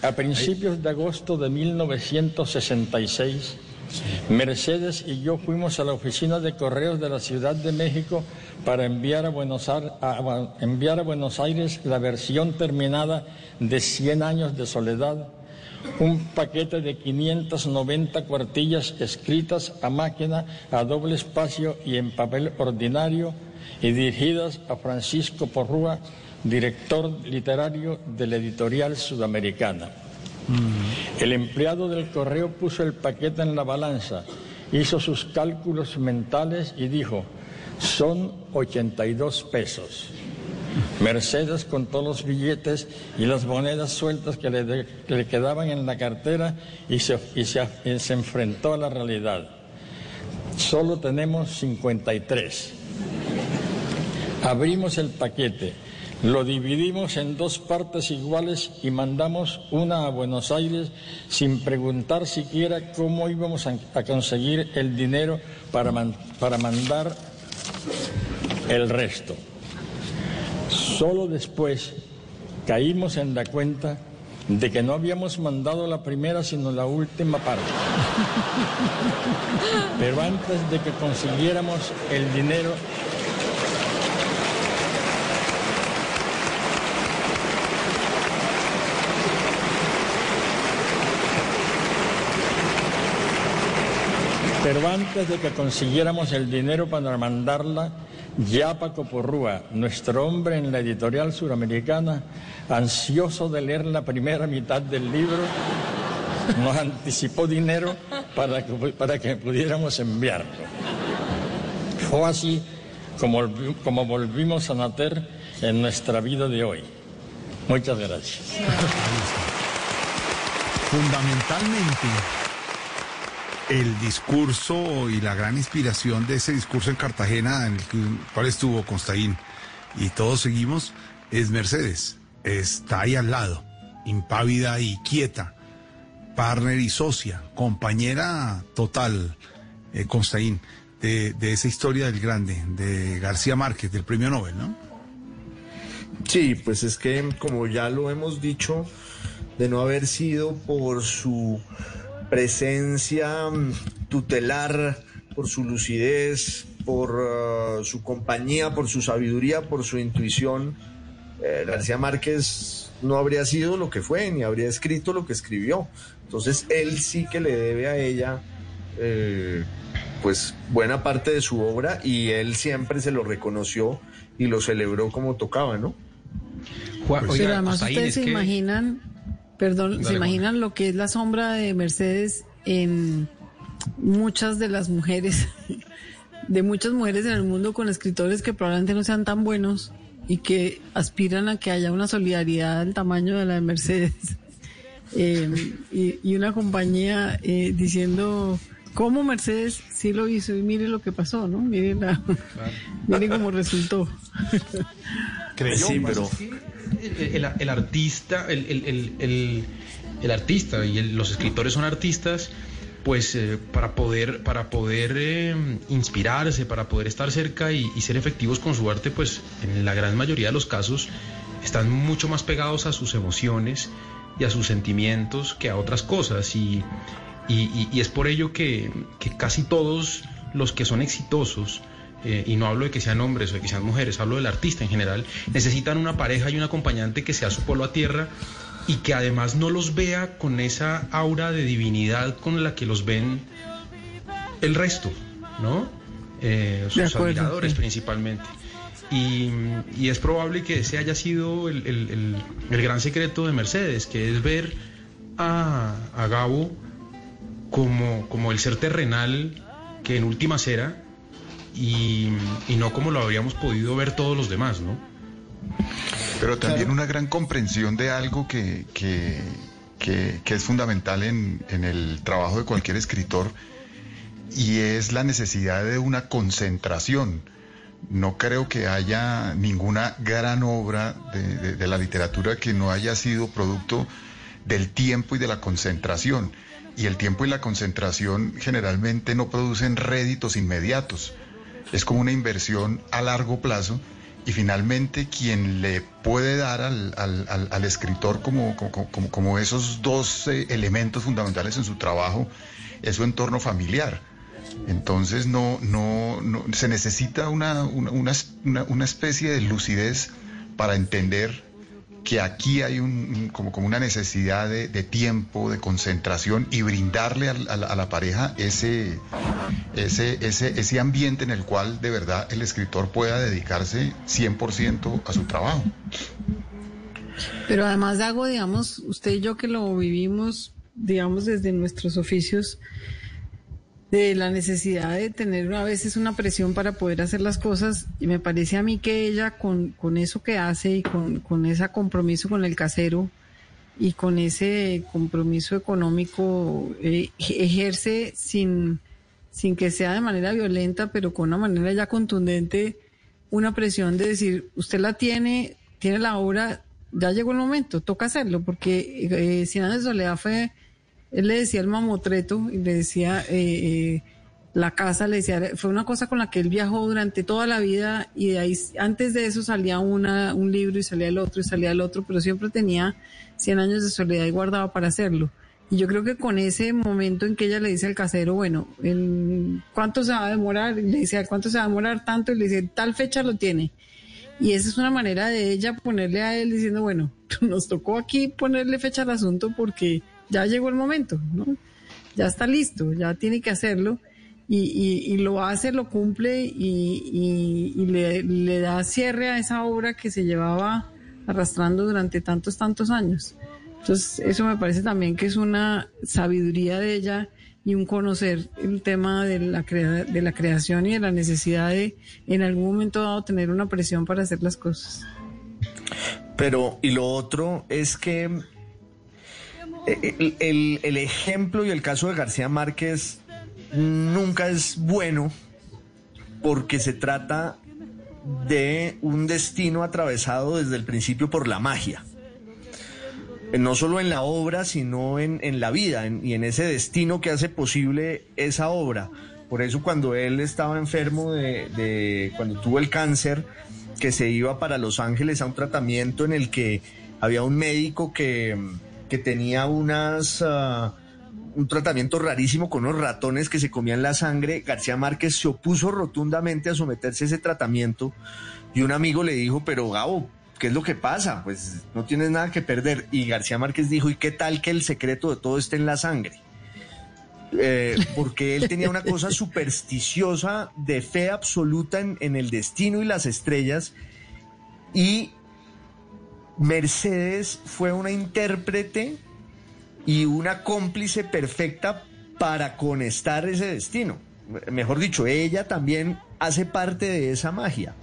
a principios de agosto de 1966, Mercedes y yo fuimos a la oficina de correos de la Ciudad de México para enviar a Buenos, Ar- a- a- enviar a Buenos Aires la versión terminada de 100 años de soledad, un paquete de 590 cuartillas escritas a máquina, a doble espacio y en papel ordinario y dirigidas a Francisco Porrúa, director literario de la editorial sudamericana. El empleado del correo puso el paquete en la balanza, hizo sus cálculos mentales y dijo, son 82 pesos. Mercedes contó los billetes y las monedas sueltas que le, quedaban en la cartera y se, enfrentó a la realidad. Solo tenemos 53. Abrimos el paquete, lo dividimos en dos partes iguales y mandamos una a Buenos Aires sin preguntar siquiera cómo íbamos a, conseguir el dinero para mandar el resto. Solo después caímos en la cuenta de que no habíamos mandado la primera sino la última parte. Pero antes de que consiguiéramos el dinero, Pero antes de que consiguiéramos el dinero para mandarla, ya Paco Porrúa, nuestro hombre en la editorial suramericana, ansioso de leer la primera mitad del libro, nos anticipó dinero para que, para que pudiéramos enviarlo. Fue así como, como volvimos a nacer en nuestra vida de hoy. Muchas gracias. Fundamentalmente, el discurso y la gran inspiración de ese discurso en Cartagena, en el cual estuvo Constaín, y todos seguimos, es Mercedes. Está ahí al lado, impávida y quieta, partner y socia, compañera total, eh, Constaín, de, de esa historia del grande, de García Márquez, del premio Nobel, ¿no? Sí, pues es que como ya lo hemos dicho, de no haber sido por su presencia mm, tutelar, por su lucidez, por uh, su compañía, por su sabiduría, por su intuición, eh, García Márquez no habría sido lo que fue, ni habría escrito lo que escribió. Entonces él sí que le debe a ella eh, pues buena parte de su obra y él siempre se lo reconoció y lo celebró como tocaba, ¿no? Pero además ustedes se imaginan, perdón, Dale, se imaginan lo que es la sombra de Mercedes en muchas de las mujeres, de muchas mujeres en el mundo con escritores que probablemente no sean tan buenos y que aspiran a que haya una solidaridad del tamaño de la de Mercedes Eh, y, y una compañía eh, diciendo cómo Mercedes sí lo hizo y mire lo que pasó, ¿no? Mire, la, mire cómo resultó. Sí, pero el, artista, el, artista y los escritores son artistas, pues eh, para poder, para poder eh, inspirarse, para poder estar cerca y, ser efectivos con su arte, pues en la gran mayoría de los casos están mucho más pegados a sus emociones y a sus sentimientos que a otras cosas. Y, es por ello que casi todos los que son exitosos, eh, y no hablo de que sean hombres o de que sean mujeres, hablo del artista en general, necesitan una pareja y un acompañante que sea su polo a tierra y que además no los vea con esa aura de divinidad con la que los ven el resto, ¿no? Eh, sus acuerdo, admiradores sí. principalmente. Y, y es probable que ese haya sido el, el- el- el gran secreto de Mercedes, que es ver a, a Gabo como, como el ser terrenal que en última era y, y no como lo habríamos podido ver todos los demás, ¿no? Pero también una gran comprensión de algo que, que, que, que es fundamental en, en el trabajo de cualquier escritor y es la necesidad de una concentración. No creo que haya ninguna gran obra de, de- de la literatura que no haya sido producto del tiempo y de la concentración. Y el tiempo y la concentración generalmente no producen réditos inmediatos. Es como una inversión a largo plazo y finalmente quien le puede dar al, al- al- escritor como, como, como- como esos dos eh, elementos fundamentales en su trabajo es su entorno familiar. Entonces no, no, no- se necesita una, una, una- una especie de lucidez para entender que aquí hay un, como, como una necesidad de, tiempo, de concentración y brindarle a, la, a la pareja ese, ese, ese, ese ambiente en el cual de verdad el escritor pueda dedicarse 100% a su trabajo. Pero además de algo, digamos, usted y yo que lo vivimos, digamos, desde nuestros oficios, de la necesidad de tener a veces una presión para poder hacer las cosas, y me parece a mí que ella con, con eso que hace y con, con ese compromiso con el casero y con ese compromiso económico, eh, ejerce sin, sin que sea de manera violenta, pero con una manera ya contundente, una presión de decir, usted la tiene, tiene la obra, ya llegó el momento, toca hacerlo, porque eh, Cien años de soledad fue, él le decía el mamotreto y le decía, eh, eh, la casa, le decía, fue una cosa con la que él viajó durante toda la vida y de ahí, antes de eso salía una, un libro y salía el otro y salía el otro, pero siempre tenía 100 años de soledad y guardaba para hacerlo. Y yo creo que con ese momento en que ella le dice al casero, bueno, ¿cuánto se va a demorar? Y le dice, ¿cuánto se va a demorar? Tanto, y le dice, tal fecha lo tiene. Y esa es una manera de ella ponerle a él diciendo, bueno, nos tocó aquí ponerle fecha al asunto porque ya llegó el momento, ¿no? Ya está listo, ya tiene que hacerlo. Y, y, lo hace, lo cumple y, y- le, le da cierre a esa obra que se llevaba arrastrando durante tantos, tantos años. Entonces, eso me parece también que es una sabiduría de ella y un conocer el tema de la, crea- de la creación y de la necesidad de en algún momento dado tener una presión para hacer las cosas. Pero, y lo otro es que el, ejemplo y el caso de García Márquez nunca es bueno porque se trata de un destino atravesado desde el principio por la magia. No solo en la obra, sino en, la vida y en ese destino que hace posible esa obra. Por eso cuando él estaba enfermo de- cuando tuvo el cáncer, que se iba para Los Ángeles a un tratamiento en el que había un médico que, que tenía unas ah, un tratamiento rarísimo con unos ratones que se comían la sangre. García Márquez se opuso rotundamente a someterse a ese tratamiento y un amigo le dijo, pero Gabo, ¿qué es lo que pasa? Pues no tienes nada que perder. Y García Márquez dijo, ¿y qué tal que el secreto de todo esté en la sangre? Eh, porque él tenía una cosa supersticiosa de fe absoluta en, en el destino y las estrellas y Mercedes fue una intérprete y una cómplice perfecta para conectar ese destino. Mejor dicho, ella también hace parte de esa magia.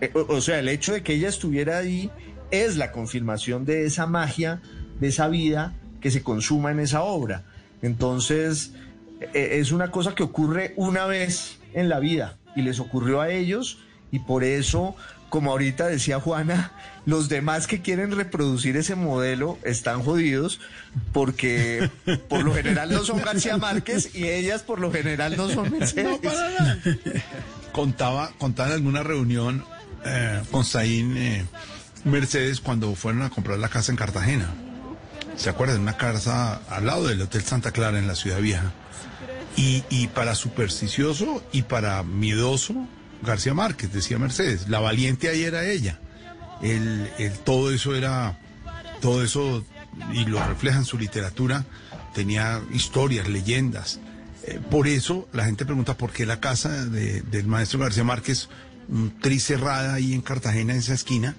Eh, O, sea, el hecho de que ella estuviera ahí es la confirmación de esa magia, de esa vida que se consuma en esa obra. Entonces, eh, es una cosa que ocurre una vez en la vida y les ocurrió a ellos y por eso, como ahorita decía Juana, los demás que quieren reproducir ese modelo están jodidos porque por lo general no son García Márquez y ellas por lo general no son Mercedes. Contaba, contaba en alguna reunión eh, con Saín eh, Mercedes cuando fueron a comprar la casa en Cartagena. ¿Se acuerdan? Una casa al lado del Hotel Santa Clara en la Ciudad Vieja. Y, y para supersticioso y para miedoso, García Márquez, decía Mercedes. La valiente ahí era ella. El, el- todo eso era, todo eso, y lo refleja en su literatura, tenía historias, leyendas. Eh, por eso la gente pregunta por qué la casa de- del maestro García Márquez, un tris cerrada ahí en Cartagena, en esa esquina,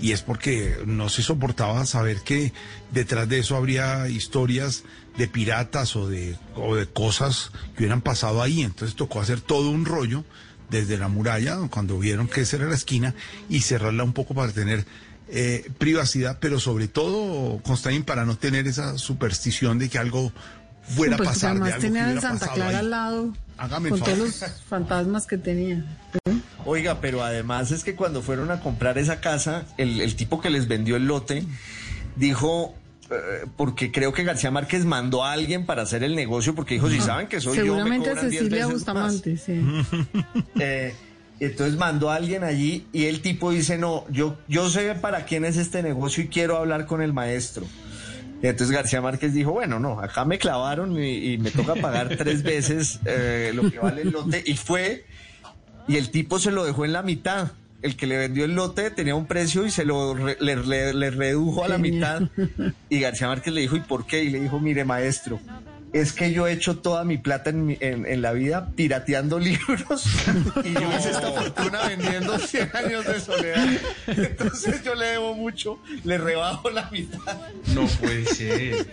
y es porque no se soportaba saber que detrás de eso habría historias de piratas o de, o de cosas que hubieran pasado ahí. Entonces tocó hacer todo un rollo desde la muralla, cuando vieron que esa era la esquina, y cerrarla un poco para tener eh, privacidad, pero sobre todo, Constantin, para no tener esa superstición de que algo fuera a Pues, pasar. de además tenía hubiera Santa Clara ahí. al lado Hágame con todos los fantasmas que tenía. Oiga, pero además es que cuando fueron a comprar esa casa, el, el tipo que les vendió el lote dijo, porque creo que García Márquez mandó a alguien para hacer el negocio, porque dijo, si saben que soy yo, me Seguramente 10 Cecilia veces más". Bustamante, sí. Eh, entonces mandó a alguien allí y el tipo dice, no, yo, yo sé para quién es este negocio y quiero hablar con el maestro. Entonces García Márquez dijo, bueno, no, acá me clavaron y, y me toca pagar tres veces eh, lo que vale el lote. Y fue, y el tipo se lo dejó en la mitad. El que le vendió el lote tenía un precio y se lo re- le, le- le redujo a la mitad. Y García Márquez le dijo, ¿y por qué? Y le dijo, mire, maestro, es que yo he hecho toda mi plata en, mi- en- en la vida pirateando libros y yo hice esta fortuna vendiendo 100 años de soledad. Entonces yo le debo mucho, le rebajo la mitad. No puede ser.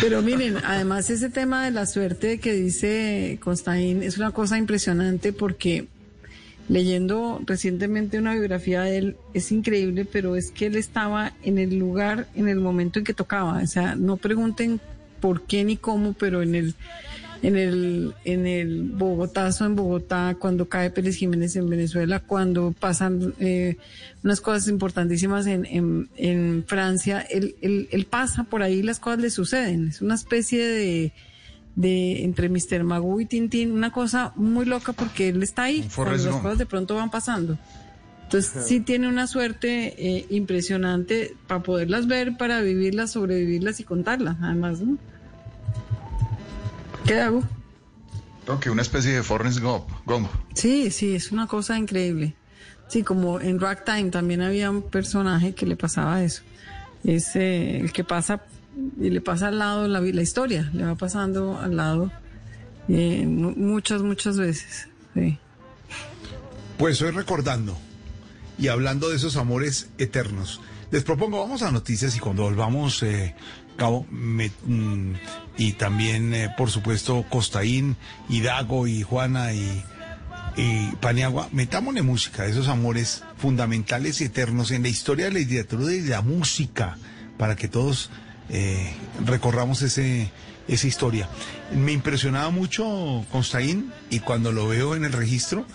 Pero miren, además ese tema de la suerte que dice Constaín es una cosa impresionante porque leyendo recientemente una biografía de él es increíble, pero es que él estaba en el lugar, en el momento en que tocaba. O sea, no pregunten por qué ni cómo, pero en el en el en el Bogotazo en Bogotá, cuando cae Pérez Jiménez en Venezuela, cuando pasan eh, unas cosas importantísimas en, en, Francia, él, él, él pasa por ahí, las cosas le suceden. Es una especie de de entre Mr. Magoo y Tintín, una cosa muy loca porque él está ahí cuando las cosas de pronto van pasando. Entonces sí tiene una suerte eh, impresionante para poderlas ver, para vivirlas, sobrevivirlas y contarlas, además, ¿no? ¿Qué hago? Creo que una especie de Forrest Gump. Gump. Sí, sí, es una cosa increíble. Sí, como en Ragtime también había un personaje que le pasaba eso. Es eh, el que pasa y le pasa al lado la, la historia, le va pasando al lado eh, mu- muchas, muchas veces. Pues hoy recordando y hablando de esos amores eternos, les propongo, vamos a noticias y cuando volvamos, eh, Cabo, me- mm, y también, eh, por supuesto, Costaín, y Dago, y Juana, y, y Paniagua, metámosle música, esos amores fundamentales y eternos en la historia de la literatura y de la música, para que todos eh, recorramos ese, esa historia. Me impresionaba mucho Constaín y cuando lo veo en el registro,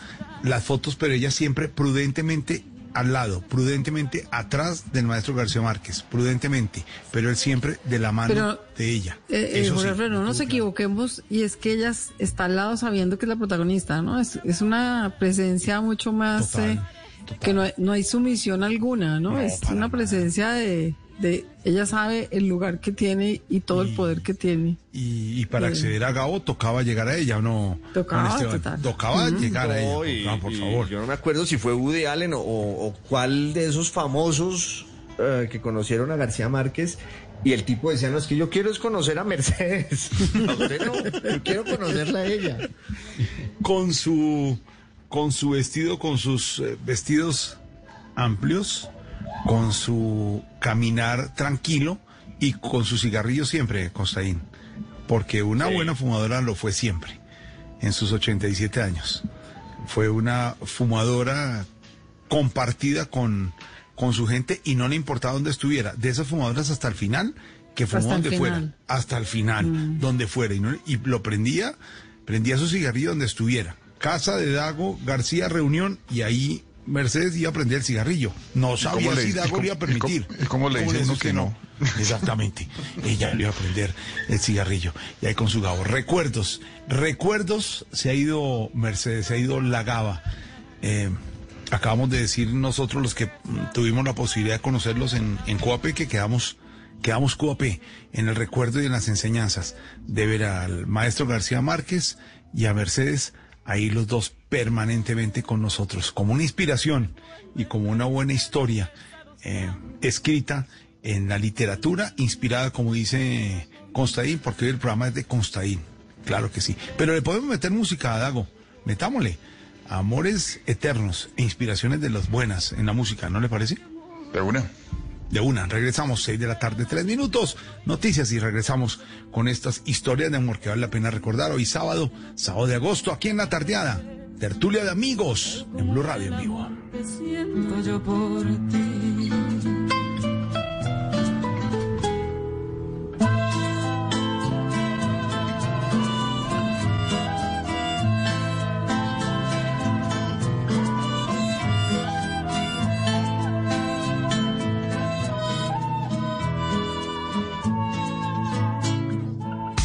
las fotos, pero ella siempre prudentemente al lado, prudentemente atrás del maestro García Márquez, prudentemente, pero él siempre de la mano Pero, de ella. Eh, eh, Jorge sí, no nos equivoquemos y es que ella está al lado sabiendo que es la protagonista, ¿no? Es, es una presencia mucho más eh, que no hay, no hay sumisión alguna, ¿no? es una presencia de, de ella sabe el lugar que tiene y todo el poder que tiene. Y, y para Eh. acceder a Gabo tocaba llegar a ella, ¿o no? Tocaba, total. Tocaba Ujú. llegar a ella. No, y- Ah, por favor. Yo no me acuerdo si fue Woody Allen o, o cuál de esos famosos eh, que conocieron a García Márquez. Y el tipo decía, no, es que yo quiero es conocer a Mercedes. A usted no, yo quiero conocerla a ella. con su con su vestido, con sus eh, vestidos amplios, con su caminar tranquilo y con su cigarrillo siempre, Costaín. Porque una buena fumadora lo fue siempre, en sus 87 años. Fue una fumadora compartida con, con su gente y no le importaba dónde estuviera. De esas fumadoras hasta el final, que fumó Hasta donde fuera, hasta el final, donde fuera. Y, no- y lo prendía, prendía su cigarrillo donde estuviera. Casa de Dago, García, reunión, y ahí Mercedes iba a prender el cigarrillo. No sabía si Dago le iba a permitir. cómo- le dice uno usted que no? Exactamente. Ella le iba a prender el cigarrillo. Y ahí con su Gabo. Recuerdos. Recuerdos. Se ha ido Mercedes, se ha ido la Gaba. Eh, acabamos de decir nosotros los que tuvimos la posibilidad de conocerlos en, en Coape que quedamos, quedamos Coape en el recuerdo y en las enseñanzas de ver al maestro García Márquez y a Mercedes ahí los dos permanentemente con nosotros, como una inspiración y como una buena historia eh, escrita en la literatura, inspirada, como dice Constaín, porque el programa es de Constaín, claro que sí. Pero le podemos meter música a Dago, metámosle. Amores eternos e inspiraciones de las buenas en la música, ¿no le parece? De una. De una, regresamos, seis de la tarde, tres minutos, noticias y regresamos con estas historias de amor que vale la pena recordar hoy sábado, sábado de agosto, aquí en la tardeada. Tertulia de amigos en Blue Radio en vivo.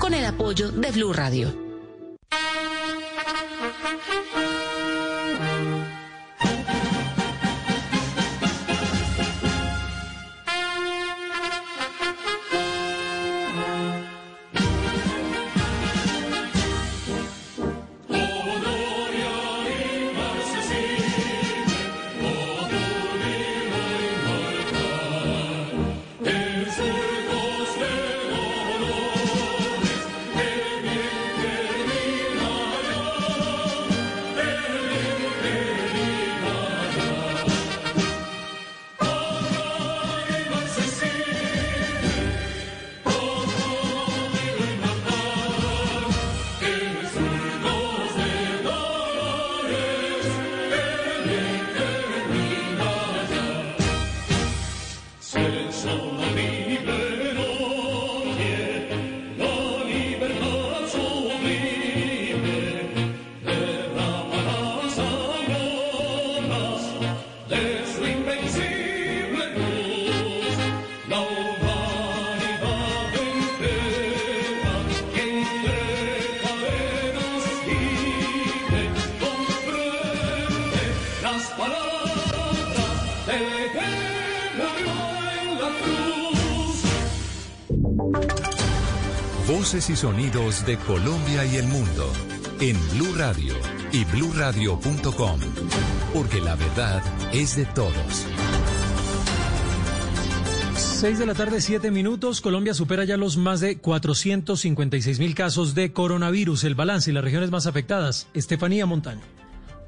con el apoyo de Blue Radio. Y sonidos de Colombia y el mundo en Blue Radio y bluradio.com, porque la verdad es de todos. 6 de la tarde, 7 minutos. Colombia supera ya los más de 456 mil casos de coronavirus. El balance y las regiones más afectadas. Estefanía Montaño.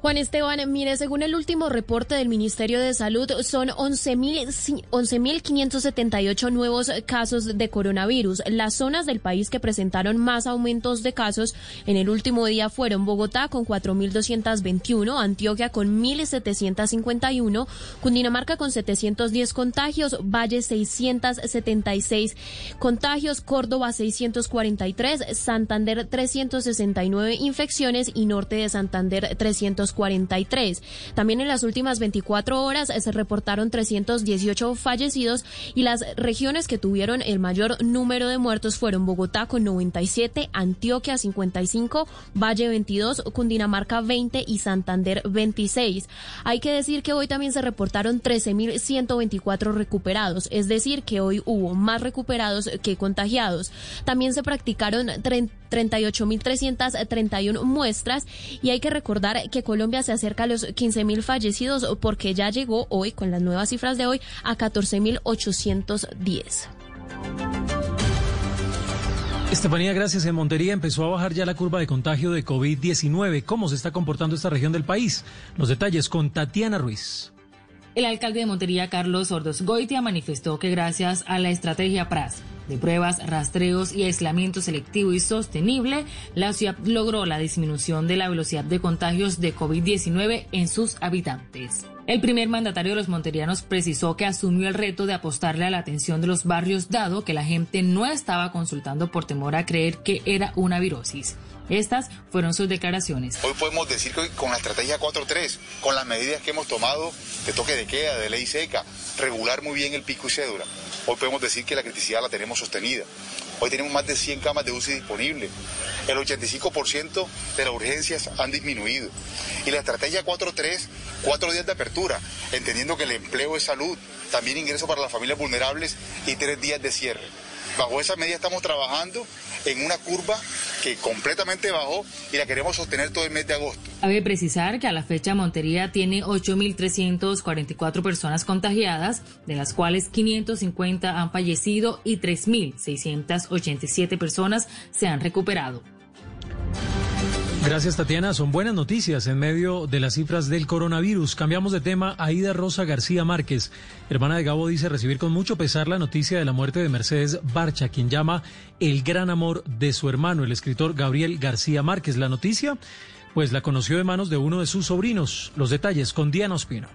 Juan Esteban, mire, según el último reporte del Ministerio de Salud, son 11.000 11.578 nuevos casos de coronavirus. Las zonas del país que presentaron más aumentos de casos en el último día fueron Bogotá con 4.221, Antioquia con 1.751, Cundinamarca con 710 contagios, Valle 676 contagios, Córdoba 643, Santander 369 infecciones y Norte de Santander 300 43. También en las últimas 24 horas se reportaron 318 fallecidos y las regiones que tuvieron el mayor número de muertos fueron Bogotá con 97, Antioquia 55, Valle 22, Cundinamarca 20 y Santander 26. Hay que decir que hoy también se reportaron 13.124 recuperados, es decir, que hoy hubo más recuperados que contagiados. También se practicaron 38.331 muestras y hay que recordar que Colombia se acerca a los 15.000 fallecidos porque ya llegó hoy, con las nuevas cifras de hoy, a 14.810. Estefanía, gracias. En Montería empezó a bajar ya la curva de contagio de COVID-19. ¿Cómo se está comportando esta región del país? Los detalles con Tatiana Ruiz. El alcalde de Montería, Carlos Sordos Goitia, manifestó que gracias a la estrategia PRAS de pruebas, rastreos y aislamiento selectivo y sostenible, la ciudad logró la disminución de la velocidad de contagios de COVID-19 en sus habitantes. El primer mandatario de los monterianos precisó que asumió el reto de apostarle a la atención de los barrios dado que la gente no estaba consultando por temor a creer que era una virosis. Estas fueron sus declaraciones. Hoy podemos decir que con la estrategia 4.3, con las medidas que hemos tomado de toque de queda, de ley seca, regular muy bien el pico y cédula, hoy podemos decir que la criticidad la tenemos sostenida. Hoy tenemos más de 100 camas de UCI disponibles. El 85% de las urgencias han disminuido. Y la estrategia 4.3, cuatro días de apertura, entendiendo que el empleo es salud, también ingreso para las familias vulnerables y tres días de cierre. Bajo esa medida estamos trabajando en una curva que completamente bajó y la queremos sostener todo el mes de agosto. Cabe precisar que a la fecha Montería tiene 8.344 personas contagiadas, de las cuales 550 han fallecido y 3.687 personas se han recuperado. Gracias, Tatiana. Son buenas noticias en medio de las cifras del coronavirus. Cambiamos de tema. Aida Rosa García Márquez, hermana de Gabo, dice recibir con mucho pesar la noticia de la muerte de Mercedes Barcha, quien llama el gran amor de su hermano, el escritor Gabriel García Márquez. La noticia, pues la conoció de manos de uno de sus sobrinos. Los detalles con Diana Ospino.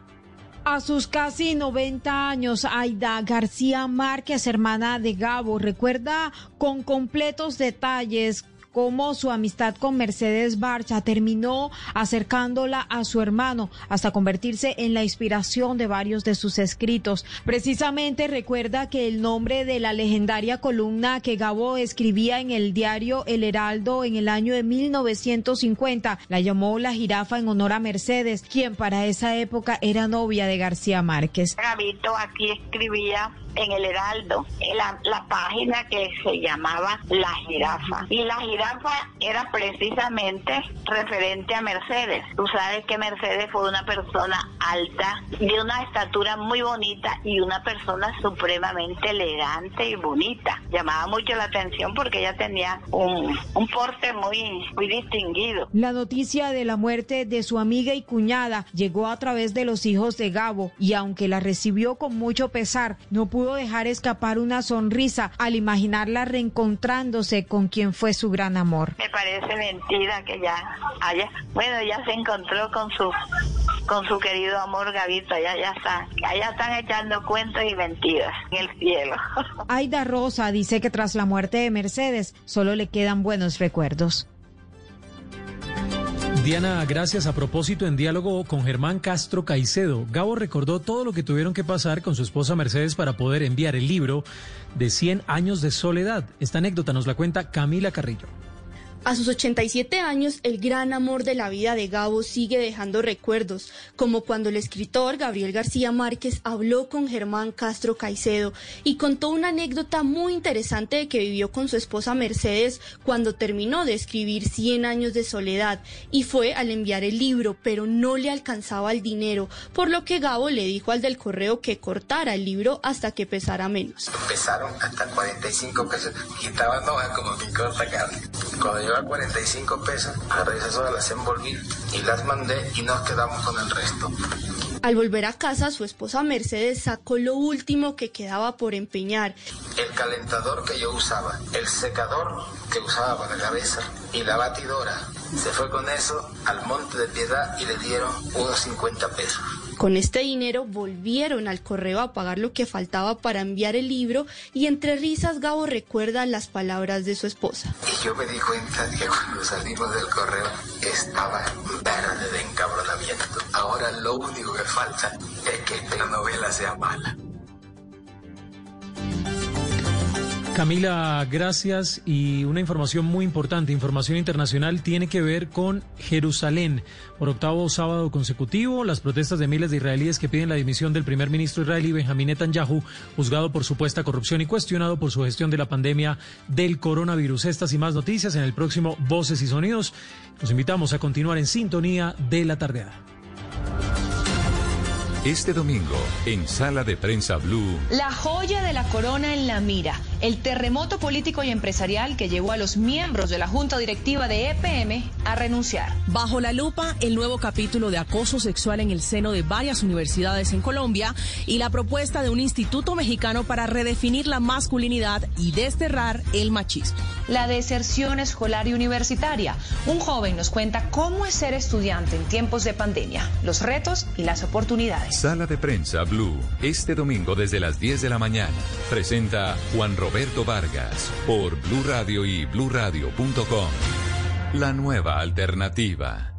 A sus casi 90 años, Aida García Márquez, hermana de Gabo, recuerda con completos detalles cómo su amistad con Mercedes Barcha terminó acercándola a su hermano hasta convertirse en la inspiración de varios de sus escritos. Precisamente recuerda que el nombre de la legendaria columna que Gabo escribía en el diario El Heraldo en el año de 1950 la llamó La jirafa en honor a Mercedes, quien para esa época era novia de García Márquez. Gabito aquí escribía en el Heraldo, la, la página que se llamaba La Jirafa. Y la jirafa era precisamente referente a Mercedes. Tú sabes que Mercedes fue una persona alta, de una estatura muy bonita y una persona supremamente elegante y bonita. Llamaba mucho la atención porque ella tenía un, un porte muy, muy distinguido. La noticia de la muerte de su amiga y cuñada llegó a través de los hijos de Gabo y aunque la recibió con mucho pesar, no pudo dejar escapar una sonrisa al imaginarla reencontrándose con quien fue su gran amor. Me parece mentira que ya haya, bueno, ya se encontró con su con su querido amor Gavito, ya ya está, allá están echando cuentos y mentiras en el cielo. Aida Rosa dice que tras la muerte de Mercedes solo le quedan buenos recuerdos. Diana, gracias. A propósito, en diálogo con Germán Castro Caicedo, Gabo recordó todo lo que tuvieron que pasar con su esposa Mercedes para poder enviar el libro de 100 años de soledad. Esta anécdota nos la cuenta Camila Carrillo. A sus 87 años, el gran amor de la vida de Gabo sigue dejando recuerdos, como cuando el escritor Gabriel García Márquez habló con Germán Castro Caicedo y contó una anécdota muy interesante que vivió con su esposa Mercedes cuando terminó de escribir 100 años de soledad y fue al enviar el libro, pero no le alcanzaba el dinero, por lo que Gabo le dijo al del correo que cortara el libro hasta que pesara menos. Pesaron hasta 45 pesos y estaban hojas como corta carne. Cuando llegó a 45 pesos, esas hojas, las envolví y las mandé y nos quedamos con el resto. Al volver a casa, su esposa Mercedes sacó lo último que quedaba por empeñar. El calentador que yo usaba, el secador que usaba para la cabeza y la batidora. Se fue con eso al Monte de Piedad y le dieron unos 50 pesos. Con este dinero volvieron al correo a pagar lo que faltaba para enviar el libro y entre risas Gabo recuerda las palabras de su esposa. Y yo me di cuenta que cuando salimos del correo estaba verde de encabronamiento. Ahora lo único que falta es que esta novela sea mala. Camila, gracias. Y una información muy importante, información internacional, tiene que ver con Jerusalén. Por octavo sábado consecutivo, las protestas de miles de israelíes que piden la dimisión del primer ministro israelí Benjamín Netanyahu, juzgado por supuesta corrupción y cuestionado por su gestión de la pandemia del coronavirus. Estas y más noticias en el próximo Voces y Sonidos. Los invitamos a continuar en sintonía de la tardeada. Este domingo, en Sala de Prensa Blue. La joya de la corona en la mira, el terremoto político y empresarial que llevó a los miembros de la Junta Directiva de EPM a renunciar. Bajo la lupa, el nuevo capítulo de acoso sexual en el seno de varias universidades en Colombia y la propuesta de un instituto mexicano para redefinir la masculinidad y desterrar el machismo. La deserción escolar y universitaria. Un joven nos cuenta cómo es ser estudiante en tiempos de pandemia, los retos y las oportunidades. Sala de Prensa Blue, este domingo desde las 10 de la mañana. Presenta Juan Roberto Vargas por Blue Radio y bluradio.com. La nueva alternativa.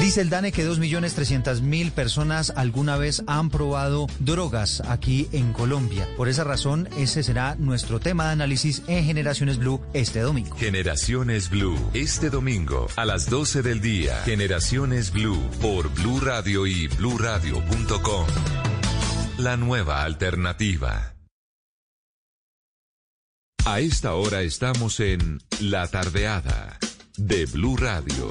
Dice el DANE que 2.300.000 personas alguna vez han probado drogas aquí en Colombia. Por esa razón, ese será nuestro tema de análisis en Generaciones Blue este domingo. Generaciones Blue, este domingo a las 12 del día. Generaciones Blue por Blue Radio y bluradio.com. La nueva alternativa. A esta hora estamos en La Tardeada de Blue Radio.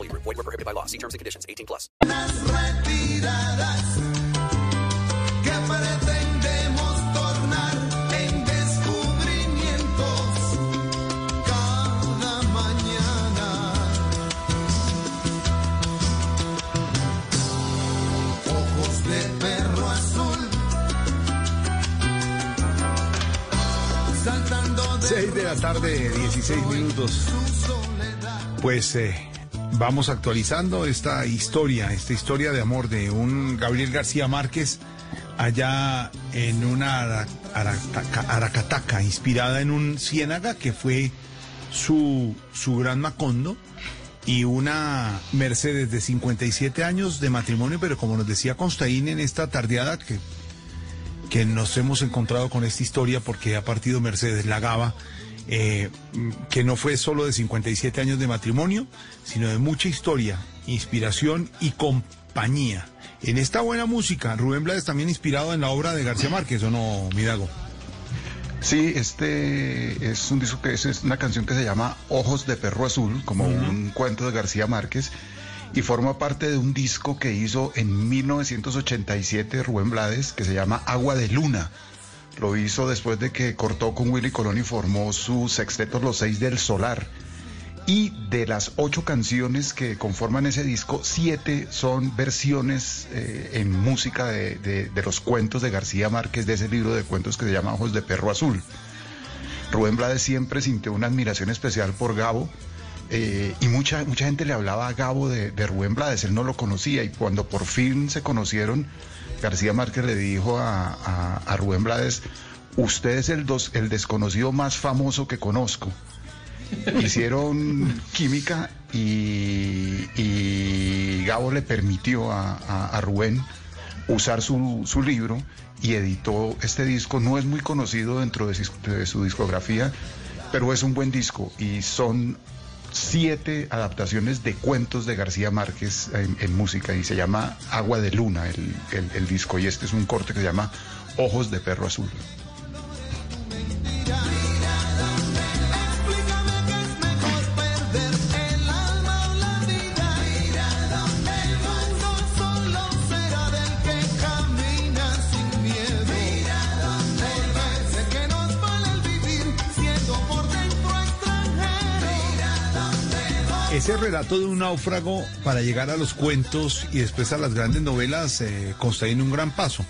Prohibited by law. See terms and conditions. 18 plus. retiradas que pretendemos tornar en descubrimientos cada mañana. Ojos de perro azul, saltando de 6 de la tarde, 16 minutos. Pues eh, vamos actualizando esta historia, esta historia de amor de un Gabriel García Márquez allá en una aracataca, inspirada en un ciénaga que fue su, su gran Macondo y una Mercedes de 57 años de matrimonio, pero como nos decía Constaín en esta tardeada que que nos hemos encontrado con esta historia porque ha partido Mercedes Lagaba, eh, que no fue solo de 57 años de matrimonio, sino de mucha historia, inspiración y compañía. En esta buena música, Rubén Blades también inspirado en la obra de García Márquez, ¿o no, Midago? Sí, este es un disco que es, es una canción que se llama Ojos de Perro Azul, como un cuento de García Márquez, y forma parte de un disco que hizo en 1987 Rubén Blades, que se llama Agua de Luna. Lo hizo después de que cortó con Willy Colón y formó su sexteto Los Seis del Solar. Y de las ocho canciones que conforman ese disco, siete son versiones eh, en música de, de- de los cuentos de García Márquez, de ese libro de cuentos que se llama Ojos de Perro Azul. Rubén Blades siempre sintió una admiración especial por Gabo. Eh, y mucha, mucha gente le hablaba a Gabo de, de Rubén Blades, él no lo conocía y cuando por fin se conocieron, García Márquez le dijo a, a- a Rubén Blades, usted es el, dos- el desconocido más famoso que conozco. Hicieron química y, y Gabo le permitió a, Rubén usar su, su libro y editó este disco. No es muy conocido dentro de su discografía, pero es un buen disco y son siete adaptaciones de cuentos de García Márquez en, música y se llama Agua de Luna el, el- el disco y este es un corte que se llama Ojos de Perro Azul. Ese relato de un náufrago para llegar a los cuentos y después a las grandes novelas eh, consta en un gran paso.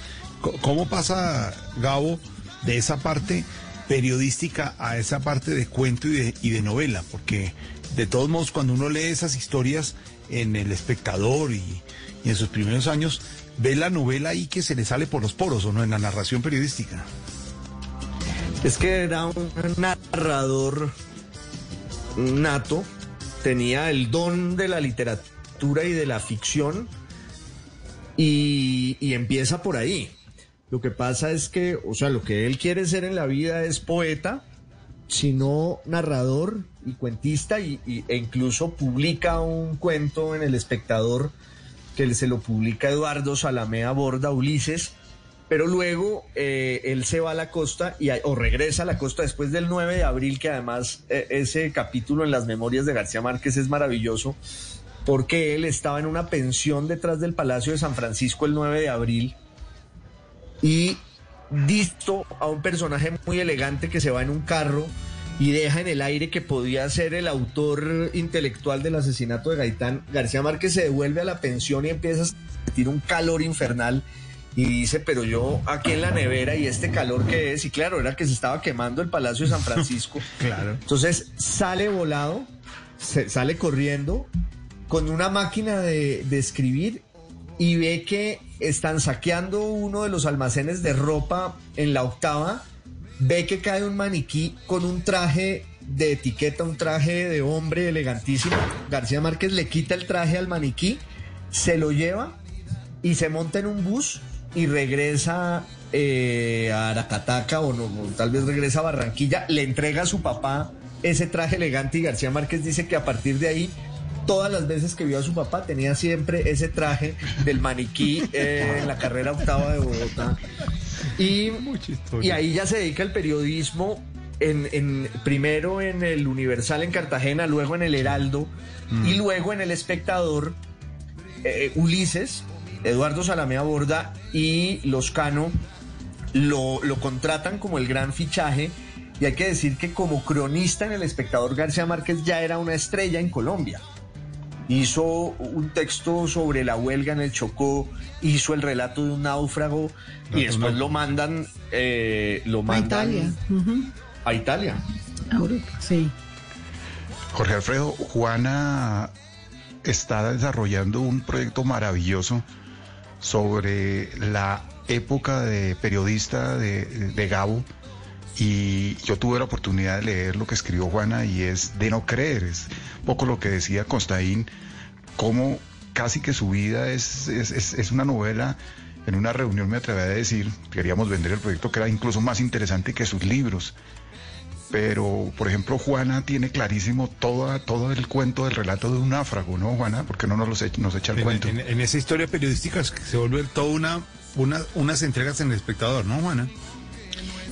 ¿Cómo pasa, Gabo, de esa parte periodística a esa parte de cuento y de, y de novela? Porque de todos modos, cuando uno lee esas historias en El Espectador y, y en sus primeros años, ve la novela ahí que se le sale por los poros, ¿o no? En la narración periodística. Es que era un narrador nato, tenía el don de la literatura y de la ficción y, empieza por ahí. Lo que pasa es que, o sea, lo que él quiere ser en la vida es poeta, sino narrador y cuentista y, y- e incluso publica un cuento en El Espectador que se lo publica Eduardo Salamea Borda Ulises, pero luego eh, él se va a la costa y, o regresa a la costa después del 9 de abril, que además eh, ese capítulo en las memorias de García Márquez es maravilloso, porque él estaba en una pensión detrás del Palacio de San Francisco el 9 de abril y visto a un personaje muy elegante que se va en un carro y deja en el aire que podía ser el autor intelectual del asesinato de Gaitán. García Márquez se devuelve a la pensión y empieza a sentir un calor infernal y dice, pero yo aquí en la nevera y este calor que es, y claro, era que se estaba quemando el Palacio de San Francisco. Claro. Entonces sale volado, se- sale corriendo con una máquina de, de escribir y ve que están saqueando uno de los almacenes de ropa en la octava, ve que cae un maniquí con un traje de etiqueta, un traje de hombre elegantísimo. García Márquez le quita el traje al maniquí, se lo lleva y se monta en un bus y regresa eh, a Aracataca o, no, o tal vez regresa a Barranquilla, le entrega a su papá ese traje elegante y García Márquez dice que a partir de ahí todas las veces que vio a su papá tenía siempre ese traje del maniquí eh, en la carrera octava de Bogotá. Y, y ahí ya se dedica al periodismo, en, en- primero en el Universal en Cartagena, luego en el Heraldo y luego en el Espectador. eh, Ulises, Eduardo Salamea Borda y Los Cano lo, lo contratan como el gran fichaje. Y hay que decir que como cronista en El Espectador, García Márquez ya era una estrella en Colombia. Hizo un texto sobre la huelga en el Chocó, hizo el relato de un náufrago y después lo mandan, eh, lo A mandan Italia. Ujú. a Italia. A Europa, sí. Jorge Alfredo, Juana está desarrollando un proyecto maravilloso sobre la época de periodista de, de Gabo. Y yo tuve la oportunidad de leer lo que escribió Juana y es de no creer, es un poco lo que decía Constaín, cómo casi que su vida es, es- es una novela. En una reunión me atreví a decir, queríamos vender el proyecto que era incluso más interesante que sus libros pero por ejemplo Juana tiene clarísimo toda, todo el cuento del relato de un náufrago, ¿no, Juana? Porque no nos, los echa- nos echa el En, cuento. en- en esa historia periodística es que se vuelve toda una, una, unas entregas en el espectador, ¿no, Juana?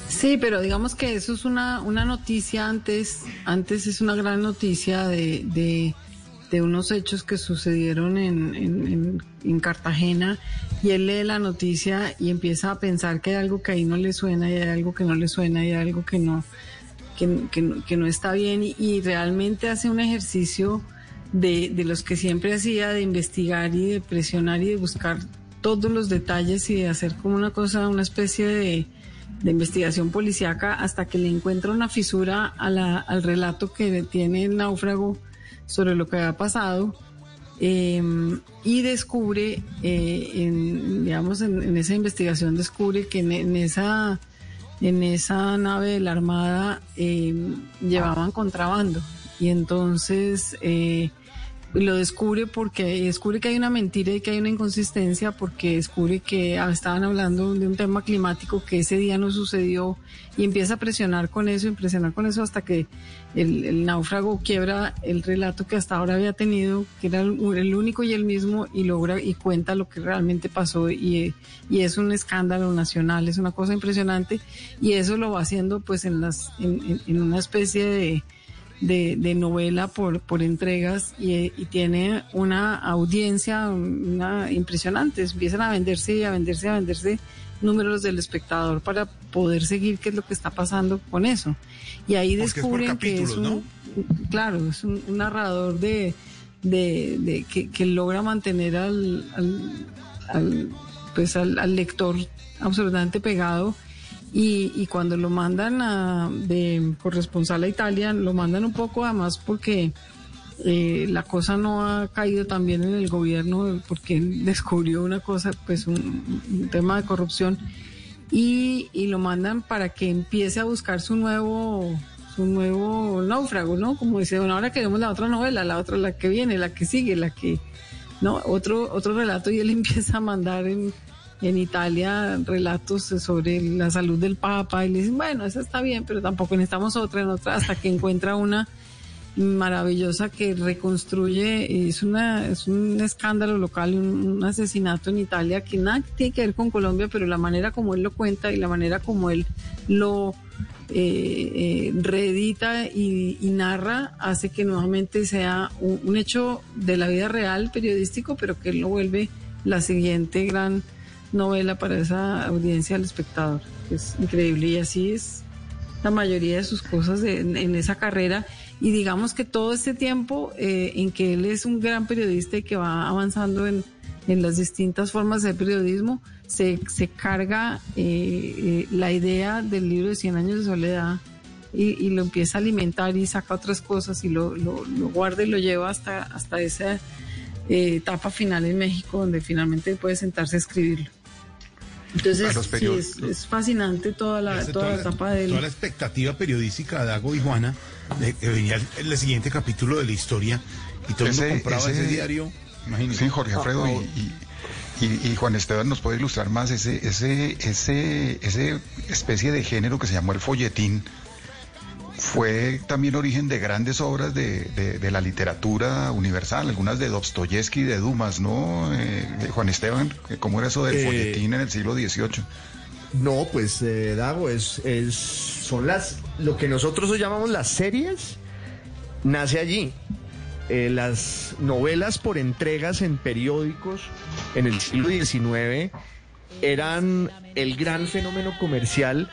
Sí, pero digamos que eso es una, una noticia antes, antes es una gran noticia de, de, de unos hechos que sucedieron en, en, en- en Cartagena y él lee la noticia y empieza a pensar que hay algo que ahí no le suena y hay algo que no le suena y hay algo que no, que, que no- que no está bien y, y realmente hace un ejercicio de, de los que siempre hacía, de investigar y de presionar y de buscar todos los detalles y de hacer como una cosa, una especie de, de investigación policíaca hasta que le encuentra una fisura a la- al relato que tiene el náufrago sobre lo que había pasado eh, y descubre, eh, en, digamos, en, en esa investigación descubre que en, en esa en esa nave de la Armada eh, llevaban contrabando. Y entonces eh, lo descubre porque descubre que hay una mentira y que hay una inconsistencia porque descubre que ah, estaban hablando de un tema climático que ese día no sucedió y empieza a presionar con eso y presionar con eso hasta que el, náufrago quiebra el relato que hasta ahora había tenido que era el, único y el mismo y logra y cuenta lo que realmente pasó y, y es un escándalo nacional es una cosa impresionante y eso lo va haciendo pues en las en una especie de de, de novela por, por entregas y, y tiene una audiencia una, impresionante. Empiezan a venderse y a venderse y a venderse números del espectador para poder seguir qué es lo que está pasando con eso. Y ahí Porque es por descubren que es un, claro, es un, un narrador de, de, de- que, que logra mantener al, al, al, pues al, al lector absolutamente pegado y, y cuando lo mandan a, de corresponsal a Italia, lo mandan un poco además porque eh, la cosa no ha caído también en el gobierno porque descubrió una cosa, pues un, tema de corrupción y, y lo mandan para que empiece a buscar su nuevo su nuevo náufrago, ¿no? Como dice, bueno, ahora queremos la otra novela, la otra, la que viene, la que sigue, la que, ¿no? Otro, otro relato y él empieza a mandar en, en Italia relatos sobre la salud del Papa y le dicen, bueno, esa está bien, pero tampoco necesitamos otra, en otra, hasta que encuentra una maravillosa que reconstruye, es, una, es un escándalo local, un, un asesinato en Italia que nada tiene que ver con Colombia, pero la manera como él lo cuenta y la manera como él lo eh, eh, reedita y, narra hace que nuevamente sea un hecho de la vida real periodístico, pero que él lo vuelve la siguiente gran novela para esa audiencia al espectador. Es increíble y así es la mayoría de sus cosas en, en esa carrera y digamos que todo este tiempo eh, en que él es un gran periodista y que va avanzando en, en las distintas formas de periodismo, se, se carga eh, eh, la idea del libro de 100 años de soledad y, y lo empieza a alimentar y saca otras cosas y lo, lo, lo guarda y lo lleva hasta, hasta esa eh, etapa final en México donde finalmente puede sentarse a escribirlo. Entonces, A los sí, period- es, es fascinante toda la, toda la etapa de él. toda la expectativa periodísca de Dago y Juana de que venía el, el siguiente capítulo de la historia y todo el mundo compraba ese, diario. Imagínese. Sí, Jorge Alfredo y, y- y- y Juan Esteban nos puede ilustrar más ese, ese, ese, ese especie de género que se llamó el folletín. Fue también origen de grandes obras de, de- de la literatura universal, algunas de Dostoyevsky y de Dumas, ¿no? Eh, Juan Esteban, ¿cómo era eso del Eh, folletín en el siglo XVIII? No, pues eh, Dago, es, es, son las, lo que nosotros hoy llamamos las series, nace allí. Eh, las novelas por entregas en periódicos en el siglo XIX eran el gran fenómeno comercial.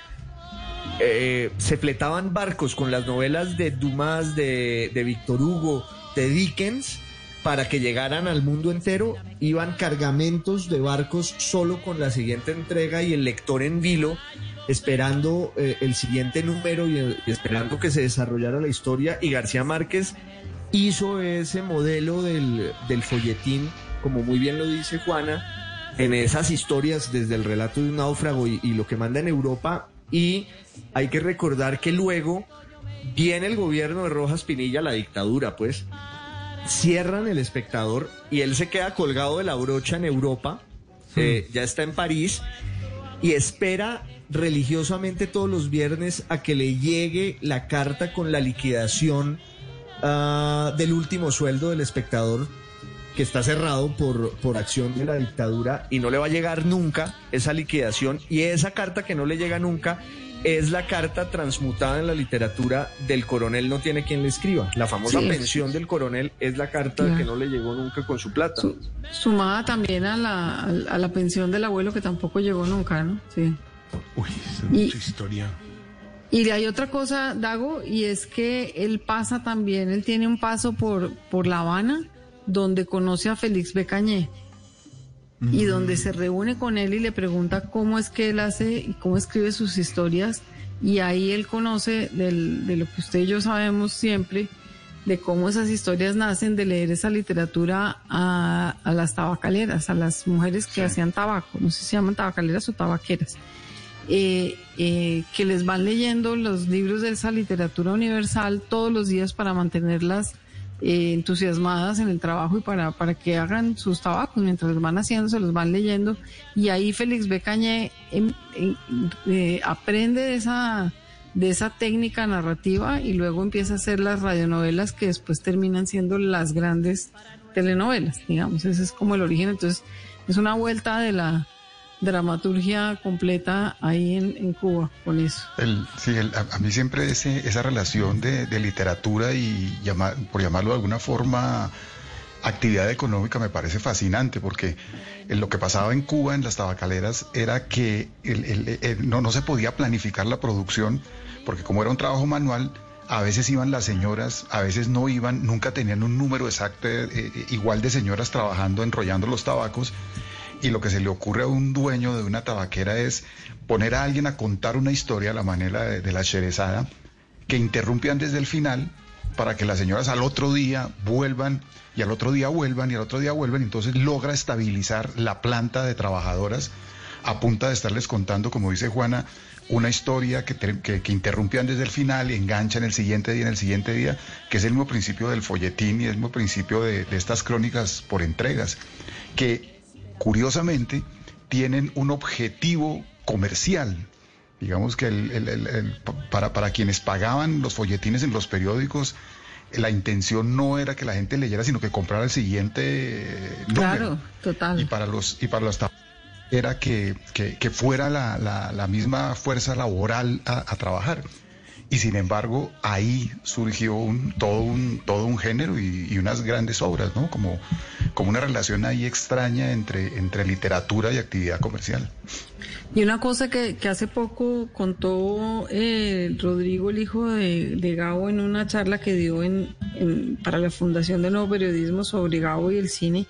Eh, se fletaban barcos con las novelas de Dumas, de, de Víctor Hugo, de Dickens, para que llegaran al mundo entero. Iban cargamentos de barcos solo con la siguiente entrega y el lector en vilo, esperando eh, el siguiente número y, esperando que se desarrollara la historia. Y García Márquez hizo ese modelo del, del folletín, como muy bien lo dice Juana, en esas historias desde el relato de un náufrago y lo que manda en Europa. Y hay que recordar que luego viene el gobierno de Rojas Pinilla, la dictadura, pues, cierran el espectador y él se queda colgado de la brocha en Europa, eh, ya está en París y espera religiosamente todos los viernes a que le llegue la carta con la liquidación ah, del último sueldo del espectador que está cerrado por, por acción de la dictadura y no le va a llegar nunca esa liquidación y esa carta que no le llega nunca es la carta transmutada en la literatura del coronel no tiene quien le escriba. La famosa Sí. pensión del coronel es la carta Claro. que no le llegó nunca con su plata. Sumada también a la, a la pensión del abuelo que tampoco llegó nunca, ¿no? Sí. Uy, esa es Y- mucha historia. Y hay otra cosa, Dago, y es que él pasa también, él tiene un paso por, por La Habana, donde conoce a Félix Becañé. Y donde se reúne con él y le pregunta cómo es que él hace y cómo escribe sus historias. Y ahí él conoce del- de lo que usted y yo sabemos siempre, de cómo esas historias nacen de leer esa literatura a, a las tabacaleras, a las mujeres que hacían tabaco, no sé si se llaman tabacaleras o tabaqueras eh, eh, que les van leyendo los libros de esa literatura universal todos los días para mantenerlas eh, entusiasmadas en el trabajo y para, para que hagan sus tabacos. Mientras los van haciendo, se los van leyendo. Y ahí Félix Becañé em- em- eh, aprende de esa, de esa técnica narrativa y luego empieza a hacer las radionovelas que después terminan siendo las grandes telenovelas, digamos. Ese es como el origen. Entonces, es una vuelta de la dramaturgia completa ahí en, en Cuba con eso. El, sí, el- a, mí siempre ese, esa relación de, de literatura y por llamarlo de alguna forma actividad económica me parece fascinante porque lo que pasaba en Cuba en las tabacaleras era que no, no se podía planificar la producción porque como era un trabajo manual a veces iban las señoras, a veces no iban, nunca tenían un número exacto eh, eh, igual de señoras trabajando enrollando los tabacos y lo que se le ocurre a un dueño de una tabaquera es poner a alguien a contar una historia a la manera de, la Sherezada que interrumpían desde el final para que las señoras al otro día vuelvan y al otro día vuelvan y al otro día vuelvan, entonces logra estabilizar la planta de trabajadoras a punta de estarles contando, como dice Juana, una historia que, que, interrumpían desde el final y enganchan el siguiente día en el siguiente día, que es el mismo principio del folletín y el mismo principio de, de estas crónicas por entregas, que curiosamente tienen un objetivo comercial. Digamos que el- el- el- el- para, para quienes pagaban los folletines en los periódicos, la intención no era que la gente leyera, sino que comprara el siguiente eh, número. Claro, total. Y para los, y para los era que, que- que fuera la, la- la misma fuerza laboral a, a trabajar. Y sin embargo, ahí surgió un, todo, un, todo un género y, unas grandes obras, ¿no? Como, como una relación ahí extraña entre, entre literatura y actividad comercial. Y una cosa que, hace poco contó eh, Rodrigo, el hijo de, de Gabo, en una charla que dio en- para la Fundación de Nuevo Periodismo sobre Gabo y el cine,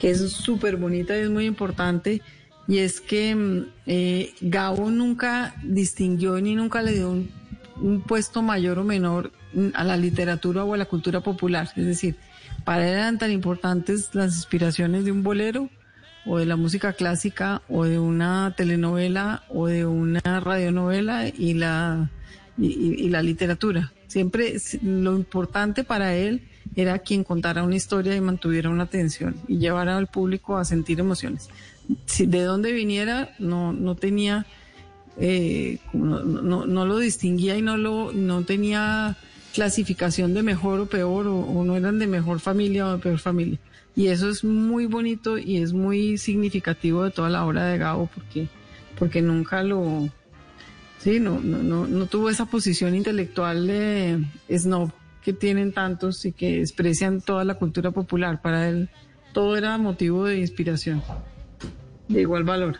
que es súper bonita y es muy importante, y es que mm, eh, Gabo nunca distinguió ni nunca le dio un, un puesto mayor o menor a la literatura o a la cultura popular. Es decir, para él eran tan importantes las inspiraciones de un bolero o de la música clásica o de una telenovela o de una radionovela y la y, la literatura. Siempre lo importante para él era quien contara una historia y mantuviera una atención y llevara al público a sentir emociones. Si de dónde viniera no no tenía eh, no, lo distinguía y no lo no tenía clasificación de mejor o peor o, o no eran de mejor familia o de peor familia. Y eso es muy bonito y es muy significativo de toda la obra de Gabo porque, porque nunca lo, sí, no, no, no, no tuvo esa posición intelectual de snob que tienen tantos y que desprecian toda la cultura popular. Para él todo era motivo de inspiración, de igual valor.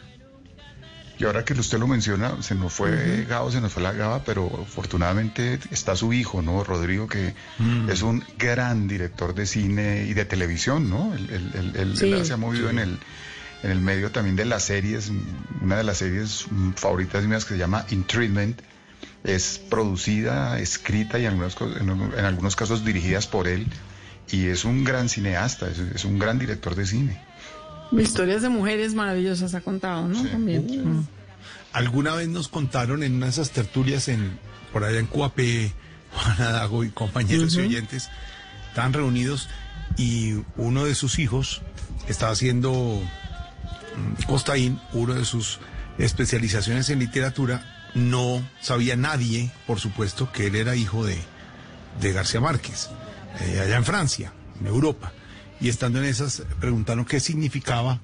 Y ahora que usted lo menciona, se nos fue Gabo, se nos fue la Gaba, pero afortunadamente está su hijo, ¿no? Rodrigo, que es un gran director de cine y de televisión, ¿no? Él, él- él- él- Sí. él se ha movido en el en el medio también de las series, una de las series mm, favoritas mías que se llama In Treatment, es producida, escrita y en algunos, en, en algunos casos dirigidas por él, y es un gran cineasta, es, es un gran director de cine. Historias de mujeres maravillosas ha contado, ¿no? También. Mm. Alguna vez nos contaron en una de esas tertulias en, por allá en Cuapé, Juan Dago y compañeros y oyentes, estaban reunidos y uno de sus hijos estaba haciendo mm, Costaín, una de sus especializaciones en literatura, no sabía nadie, por supuesto, que él era hijo de, de García Márquez, eh, allá en Francia, en Europa. Y estando en esas, preguntaron qué significaba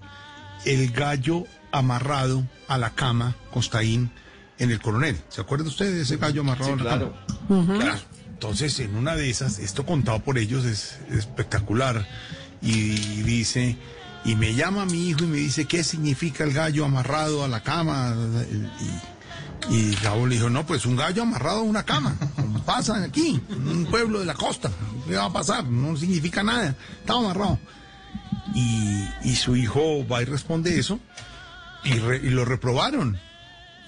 el gallo amarrado a la cama, Costaín, en el coronel. ¿Se acuerda usted de ese gallo amarrado Sí, a la claro. cama? Claro. Entonces, en una de esas, esto contado por ellos es espectacular. Y dice, y me llama mi hijo y me dice, ¿qué significa el gallo amarrado a la cama? Y, y Gabo le dijo, no, pues un gallo amarrado a una cama. Pasa aquí, en un pueblo de la costa. ¿Qué va a pasar? No significa nada. Estaba amarrado. Y, y su hijo va y responde eso y, re- y lo reprobaron.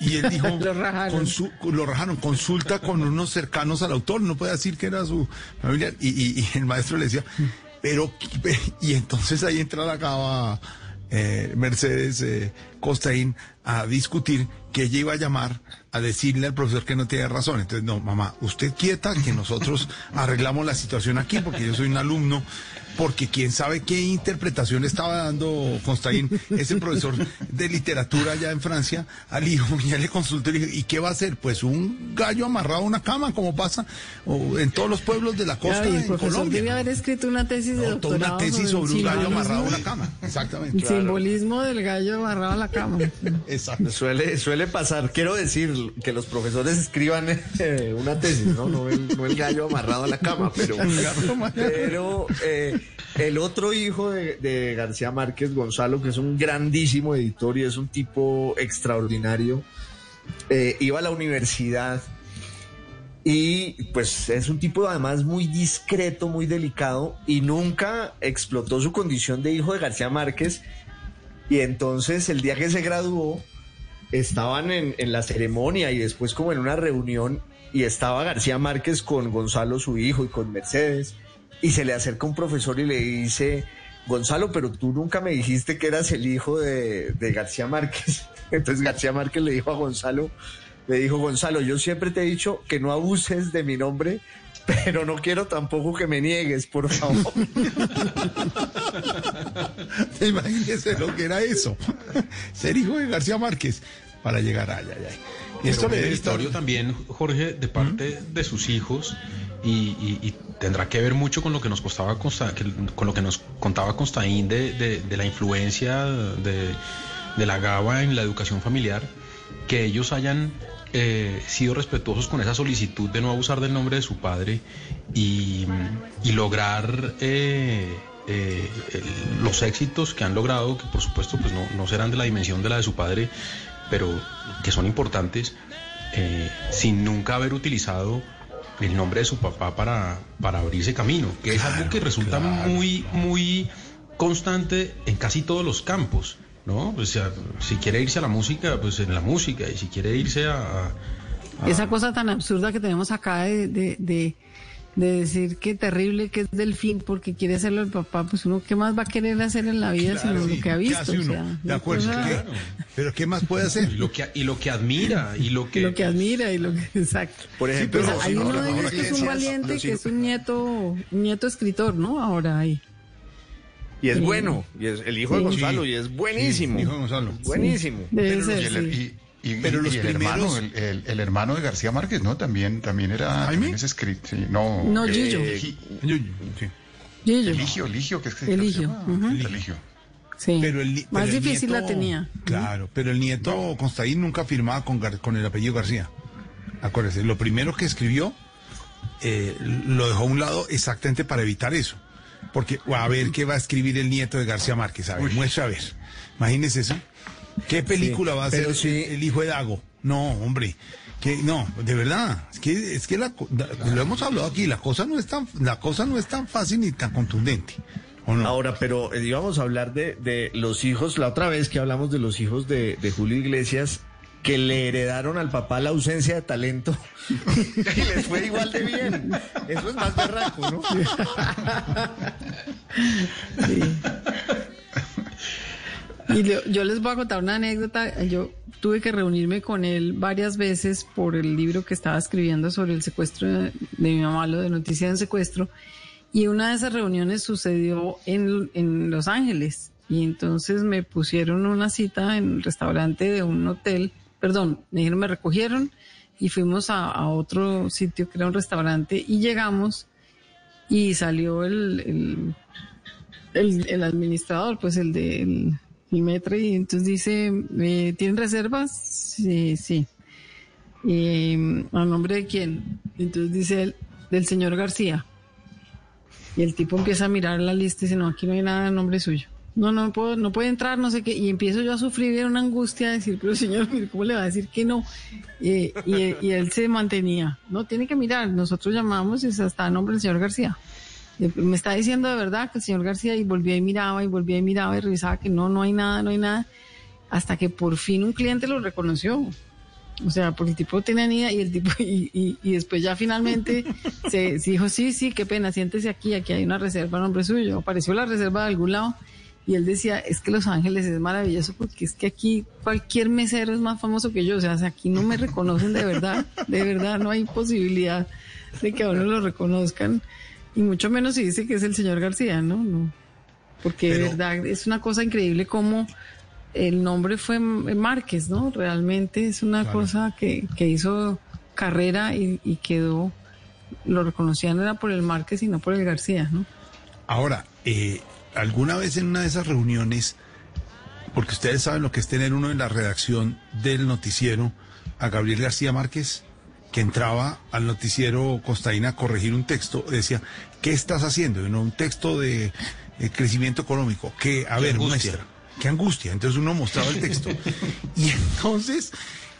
Y él dijo, Lo rajaron. consu- lo rajaron, consulta con unos cercanos al autor, no puede decir que era su familiar. Y, y- y el maestro le decía, pero, y entonces ahí entra la cava eh, Mercedes eh, Costaín a discutir que ella iba a llamar a decirle al profesor que no tiene razón. Entonces, no, mamá, usted quieta que nosotros arreglamos la situación aquí porque yo soy un alumno, porque quién sabe qué interpretación estaba dando Constaín, ese profesor de literatura allá en Francia, al hijo, y ya le consultó y le dijo, ¿y qué va a hacer? Pues un gallo amarrado a una cama, como pasa o en todos los pueblos de la costa el en profesor Colombia. debía haber escrito una tesis de No, toda doctorado una tesis sobre el un gallo simbolismo- amarrado a una cama. Exactamente. El simbolismo del gallo amarrado a la cama. Exacto. Suele, suele pasar. Quiero decir que los profesores escriban eh, una tesis, ¿no? No el, no el gallo amarrado a la cama, pero, pero eh, el otro hijo de, García Márquez, Gonzalo, que es un grandísimo editor y es un tipo extraordinario, eh, iba a la universidad y pues es un tipo además muy discreto, muy delicado y nunca explotó su condición de hijo de García Márquez. Y entonces el día que se graduó, estaban en la ceremonia y después como en una reunión y estaba García Márquez con Gonzalo, su hijo, y con Mercedes. Y se le acerca un profesor y le dice, Gonzalo, pero tú nunca me dijiste que eras el hijo de, de García Márquez. Entonces García Márquez le dijo a Gonzalo, le dijo Gonzalo, yo siempre te he dicho que no abuses de mi nombre, pero no quiero tampoco que me niegues, por favor. Imagínese lo que era eso. Ser hijo de García Márquez para llegar allá. allá. Y Esto le meritorio también, Jorge, de parte de sus hijos y, y- y tendrá que ver mucho con lo que nos contaba Constaín de, la influencia de, la GABA en la educación familiar, que ellos hayan eh, sido respetuosos con esa solicitud de no abusar del nombre de su padre y, lograr eh, eh, los éxitos que han logrado, que por supuesto pues no, no serán de la dimensión de la de su padre, pero que son importantes, sin nunca haber utilizado el nombre de su papá para, para abrirse camino, que es algo que resulta muy, muy constante en casi todos los campos, ¿no? O sea, si quiere irse a la música, pues en la música, y si quiere irse a... a- a- Esa cosa tan absurda que tenemos acá de, de, de, de decir que terrible que es Delfín porque quiere hacerlo el papá, pues uno qué más va a querer hacer en la vida Claro, sino sí, lo que ha ¿qué visto. o sea, de acuerdo. cosa- ¿qué? Pero ¿qué más puede hacer? y lo que y lo que admira y lo que lo que admira y lo que exacto. Por ejemplo, Pues hay uno de ellos que es un valiente, que es un nieto, un nieto escritor, ¿no? Ahora ahí. Y es Sí. bueno, y es el hijo de. Gonzalo, y es buenísimo. Sí, hijo de Gonzalo. Buenísimo. Debe Y ser, el, sí. y- y- Pero y los el hermano, primeros- el, el- el hermano de García Márquez, ¿no? También, también era, ¿Jaime? también es escrito, sí, no. No, eh, sí. Eligio, Eligio, que es que Eligio, ¿cómo se llama? ujú. Eligio. Sí. Pero el, Más el difícil nieto- la tenía. Claro, pero el nieto Constaín nunca firmaba con, Gar- con el apellido García. Acuérdese, lo primero que escribió eh, lo dejó a un lado exactamente para evitar eso. Porque a ver qué va a escribir el nieto de García Márquez. A ver, muestra a ver. Imagínese eso. ¿Qué película Sí, va a pero el- sí. el, hijo de Dago? No, hombre. Que, no, de verdad. Es que, es que la, lo hemos hablado aquí. La cosa no es tan, la cosa no es tan fácil ni tan contundente. ¿O no? Ahora, pero eh, íbamos a hablar de, de los hijos, la otra vez que hablamos de los hijos de, de Julio Iglesias, que le heredaron al papá la ausencia de talento y les fue igual de bien. Eso es más berraco, ¿no? Y le- yo les voy a contar una anécdota. Yo tuve que reunirme con él varias veces por el libro que estaba escribiendo sobre el secuestro de, mi mamá, lo de Noticias de Secuestro. Y una de esas reuniones sucedió en, en Los Ángeles. Y entonces me pusieron una cita en el restaurante de un hotel. Perdón, me dijeron, me recogieron y fuimos a, otro sitio que era un restaurante y llegamos y salió el, el, el, el administrador, pues el de el, el metro, y entonces dice, eh, ¿tienen reservas? Sí, sí. Eh, ¿A nombre de quién? Entonces dice él, del señor García. Y el tipo empieza a mirar la lista y dice, no, aquí no hay nada en nombre suyo. No, no puedo, no puede entrar, no sé qué. Y empiezo yo a sufrir una angustia, a decir, pero señor, ¿cómo le va a decir que no? Y, y él se mantenía, no, tiene que mirar, nosotros llamamos y está a nombre del señor García. Me está diciendo de verdad que el señor García y volvía y miraba y volvía y miraba y revisaba que no, no hay nada, no hay nada, hasta que por fin un cliente lo reconoció. O sea, porque el tipo tenía ni idea y el tipo, y, y, y después ya finalmente se, se dijo, sí, sí, qué pena, siéntese aquí, aquí hay una reserva a nombre suyo. Apareció la reserva de algún lado y él decía, es que Los Ángeles es maravilloso porque es que aquí cualquier mesero es más famoso que yo. O sea, aquí no me reconocen de verdad, de verdad no hay posibilidad de que a uno lo reconozcan. Y mucho menos si dice que es el señor García, ¿no? no. Porque de verdad es una cosa increíble como el nombre fue Márquez, ¿no? Realmente es una Claro. cosa que, que hizo carrera y, y quedó, lo reconocían era por el Márquez y no por el García, ¿no? Ahora, eh, alguna vez en una de esas reuniones porque ustedes saben lo que es tener uno en la redacción del noticiero a Gabriel García Márquez, que entraba al noticiero Costaína a corregir un texto, decía, ¿qué estás haciendo? Y no, un texto de eh, crecimiento económico, que, a Qué ver, angustia. muestra, qué angustia. Entonces uno mostraba el texto. y entonces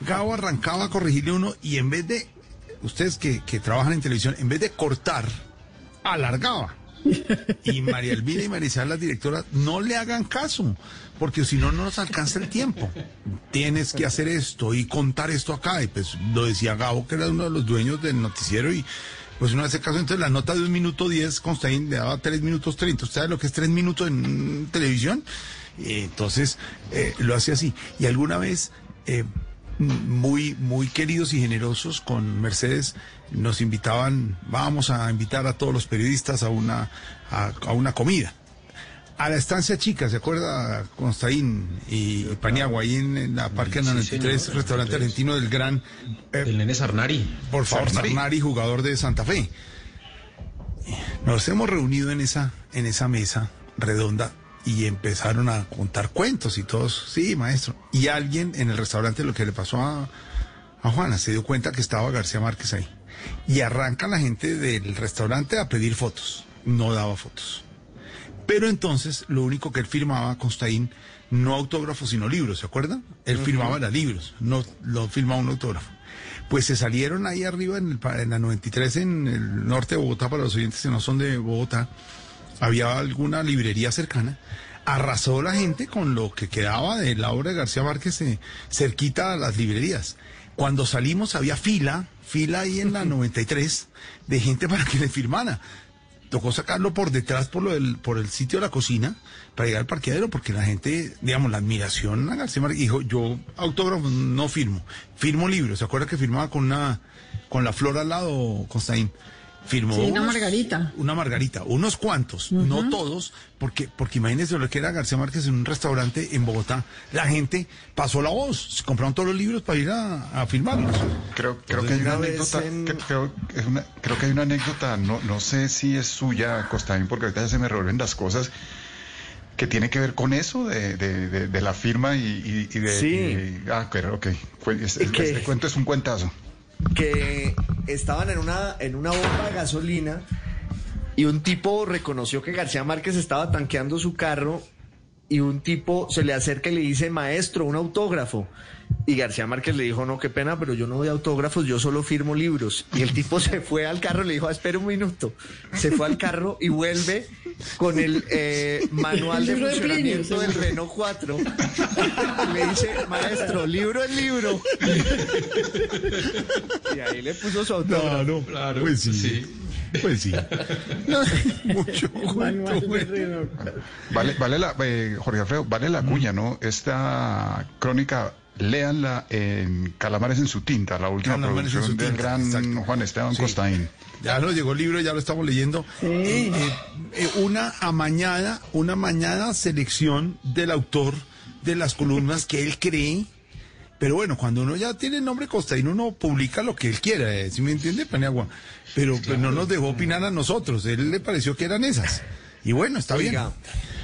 Gabo arrancaba a corregirle uno y en vez de, ustedes que, que trabajan en televisión, en vez de cortar, alargaba. Y María Elvira y Marisal, las directoras, no le hagan caso, porque si no, no nos alcanza el tiempo. Tienes que hacer esto y contar esto acá. Y pues lo decía Gabo, que era uno de los dueños del noticiero, y pues uno hace caso. Entonces la nota de un minuto diez, Constaín le daba tres minutos treinta. ¿Usted sabe lo que es tres minutos en televisión? Eh, Entonces eh, lo hace así. Y alguna vez. eh, muy, muy queridos y generosos con Mercedes, nos invitaban, vamos a invitar a todos los periodistas a una, a una comida. A la estancia chica, ¿se acuerda Constaín y Paniagua, ahí en, en la Parque Sí, 93, señor, restaurante 93. argentino del gran... eh, El nene Sarnari. por favor, Sarnari. Sarnari, jugador de Santa Fe. Nos hemos reunido en esa, en esa mesa redonda y empezaron a contar cuentos y todos, sí, maestro. Y alguien en el restaurante, lo que le pasó a, a Juana, se dio cuenta que estaba García Márquez ahí. Y arranca la gente del restaurante a pedir fotos. No daba fotos. Pero entonces, lo único que él firmaba, Constaín, no autógrafos, sino libros, ¿se acuerdan? Él firmaba era libros, no lo firmaba un autógrafo. Pues se salieron ahí arriba en, el en la 93, en el norte de Bogotá, para los oyentes que no son de Bogotá, había alguna librería cercana. Arrasó la gente con lo que quedaba de la obra de García Márquez eh, cerquita a las librerías. Cuando salimos había fila, fila ahí en la 93, de gente para que le firmara tocó sacarlo por detrás por lo del, por el sitio de la cocina para llegar al parqueadero porque la gente, digamos, la admiración a García Márquez dijo, yo autógrafo no firmo, firmo libros. ¿Se acuerda que firmaba con una con la flor al lado, Constaín? Firmó Sí, una unos- margarita. Una margarita, unos cuantos, no todos, porque porque imagínense lo que era García Márquez en un restaurante en Bogotá. La gente pasó la voz, se compraron todos los libros para ir a, a firmarlos. Creo, creo que hay una anécdota, que- creo, es una- creo que hay una anécdota, no, no sé si es suya, Costaín, porque ahorita ya se me revuelven las cosas, que tiene que ver con eso de, de- de- de la firma y, y- y de... Sí. y- ah, ok, ok. Fue- es- es- ¿Qué? este cuento es un cuentazo. Que estaban en una, en una bomba de gasolina y un tipo reconoció que García Márquez estaba tanqueando su carro y un tipo se le acerca y le dice, maestro, un autógrafo. Y García Márquez le dijo, no, qué pena, pero yo no doy autógrafos, yo solo firmo libros. Y el tipo se fue al carro y le dijo, "Ah, espera un minuto. Se fue al carro y vuelve con el eh, manual de funcionamiento del. Renault 4. le dice, maestro, libro es libro. Y ahí le puso su autógrafo. Claro, pues sí. Pues sí. Mucho cuento, bueno. Vale, vale la, eh, Jorge Alfredo, vale la cuña, ¿no? Esta crónica, léanla en Calamares en su tinta, la última Calamares producción del tinta, gran exacto. Juan Esteban Sí. Costaín. Ya nos llegó el libro, ya lo estamos leyendo. Eh, eh, una amañada, una amañada selección del autor de las columnas que él cree. Pero bueno, cuando uno ya tiene el nombre Costaín, uno publica lo que él quiera, eh, ¿sí me entiende, Paniagua? Pero pues, no nos dejó opinar a nosotros, él le pareció que eran esas. Y bueno, está Oiga, bien.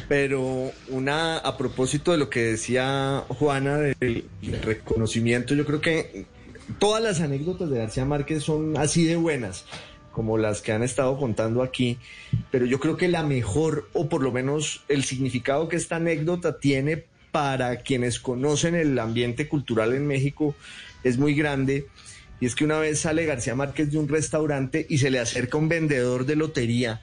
Pero una a propósito de lo que decía Juana del reconocimiento, yo creo que todas las anécdotas de García Márquez son así de buenas como las que han estado contando aquí, pero yo creo que la mejor o por lo menos el significado que esta anécdota tiene para quienes conocen el ambiente cultural en México es muy grande. Y es que una vez sale García Márquez de un restaurante y se le acerca un vendedor de lotería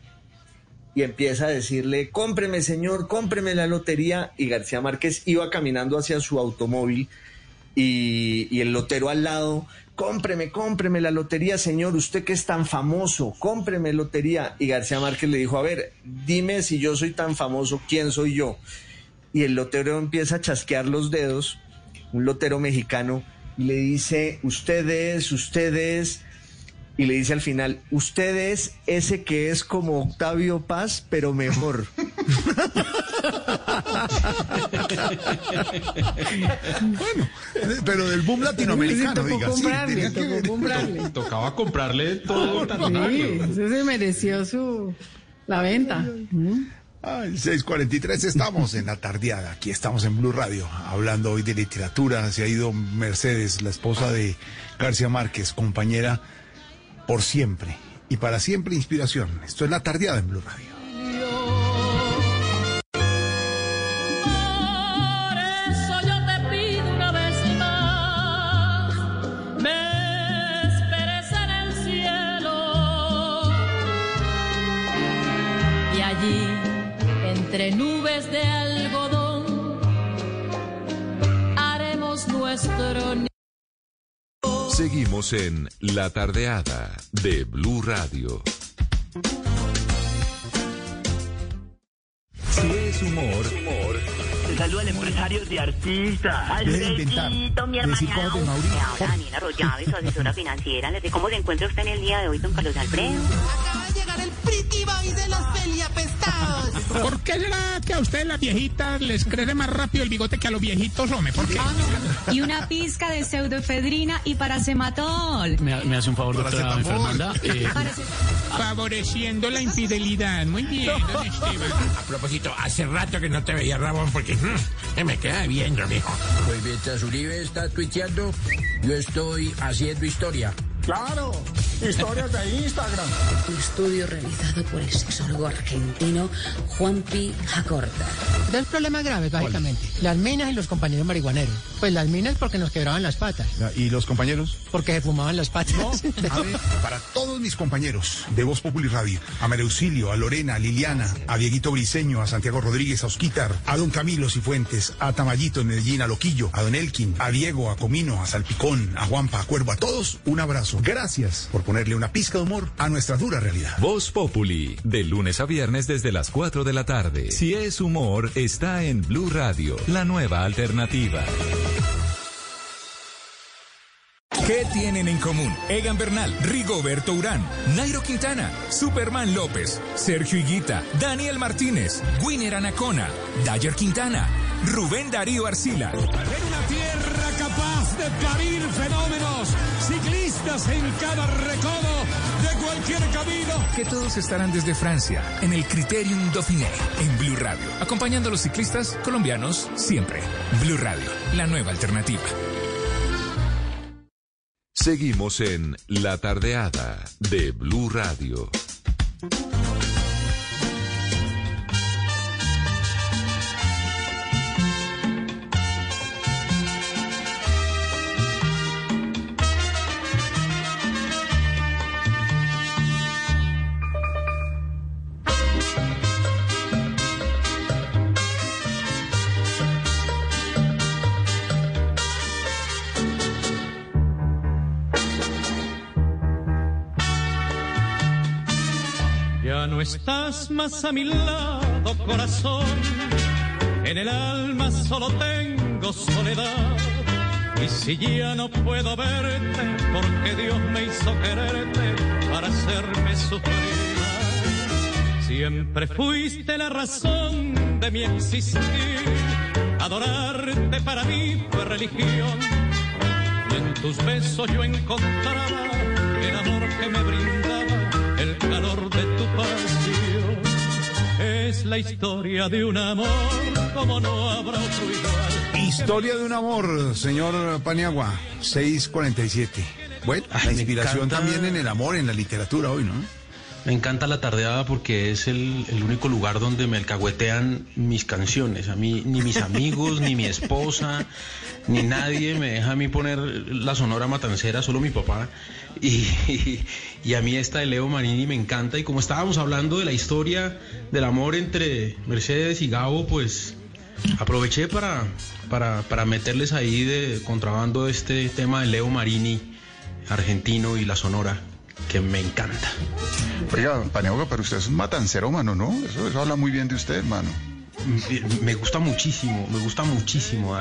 y empieza a decirle, cómpreme señor, cómpreme la lotería. Y García Márquez iba caminando hacia su automóvil y, y el lotero al lado, cómpreme, cómpreme la lotería, señor, usted que es tan famoso, cómpreme lotería. Y García Márquez le dijo, a ver, dime si yo soy tan famoso, ¿quién soy yo? Y el lotero empieza a chasquear los dedos, un lotero mexicano, y le dice, usted es, usted es, y le dice al final, usted es ese que es como Octavio Paz, pero mejor. bueno, pero del boom latinoamericano, Sí, tocó diga, sí, comprarle, que tocó comprarle. Tocaba comprarle todo Sí, ese se mereció su la venta. Mm. Ay, 643 estamos en la tardeada. Aquí estamos en Blue Radio, hablando hoy de literatura. Se ha ido Mercedes, la esposa de García Márquez, compañera por siempre y para siempre inspiración. Esto es la tardeada en Blue Radio. En La Tardeada de Blue Radio. Si es humor, Te saluda el empresario de artistas. Deje de inventar. Alfredito, mi Decir hermano. cosas de Mauricio. Ahora Daniela Arroyave, su asesora financiera. Digo, ¿Cómo se encuentra usted en el día de hoy, don Carlos Alfredo? Pretty boy de los peliapestados. ¿Por qué será que a ustedes las viejitas les crece más rápido el bigote que a los viejitos, hombre? ¿Por qué? Y una pizca de pseudoefedrina y paracematol. Me, me hace un favor, doctora Fernanda. Favoreciendo la infidelidad. Muy bien, don Esteban. A propósito, hace rato que no te veía, Ramón, porque mm, me queda viendo, mijo. Pues mientras Uribe está tuiteando, yo estoy haciendo historia. Claro, historias de Instagram. Un estudio realizado por el sexólogo argentino Juanpi Jacorta. Dos problemas graves, básicamente. Las minas y los compañeros marihuaneros. Pues las minas porque nos quebraban las patas. ¿Y los compañeros? Porque se fumaban las patas. A ver, para todos mis compañeros de Voz Populi Radio, a Mereucilio, a Lorena, a Liliana, a Dieguito Briseño, a Santiago Rodríguez, a Osquitar, a Don Camilo Cifuentes, a Tamayito en Medellín, a Loquillo, a Don Elkin, a Diego, a Comino, a Salpicón, a Juanpa, a Cuervo, a todos, un abrazo. Gracias por ponerle una pizca de humor a nuestra dura realidad. Voz Populi, de lunes a viernes desde las 4 de la tarde. Si es humor, está en Blue Radio, la nueva alternativa. ¿Qué tienen en común? Egan Bernal, Rigoberto Urán, Nairo Quintana, Superman López, Sergio Higuita, Daniel Martínez, Winner Anacona, Dayer Quintana, Rubén Darío Arcila. En una tierra capaz de parir fenómenos, en cada recodo de cualquier camino. Que todos estarán desde Francia, en el Criterium Dauphiné, en Blue Radio, acompañando a los ciclistas colombianos siempre. Blue Radio, la nueva alternativa. Seguimos en La Tardeada de Blue Radio. No estás más a mi lado, corazón. En el alma solo tengo soledad. Y si ya no puedo verte, porque Dios me hizo quererte para hacerme sufrir. Siempre fuiste la razón de mi existir. Adorarte para mí fue religión. Y en tus besos yo encontraba el amor que me brindaba, el calor de tu pasión. Es la historia de un amor como no habrá otro igual. Historia de un amor, señor Paniagua, 647. Bueno, la me inspiración encanta- también en el amor, en la literatura hoy, ¿no? Me encanta la tardeada porque es el, el único lugar donde me alcahuetean mis canciones. A mí, ni mis amigos, ni mi esposa, ni nadie me deja a mí poner la sonora matancera, solo mi papá. Y, y a mí esta de Leo Marini me encanta. Y como estábamos hablando de la historia del amor entre Mercedes y Gabo, pues aproveché para, para, para meterles ahí de contrabando este tema de Leo Marini, argentino y la sonora, que me encanta. Oiga, Paniagua, pero usted es un matancero, mano, ¿no? Eso, eso habla muy bien de usted, hermano. Me gusta muchísimo, me gusta muchísimo.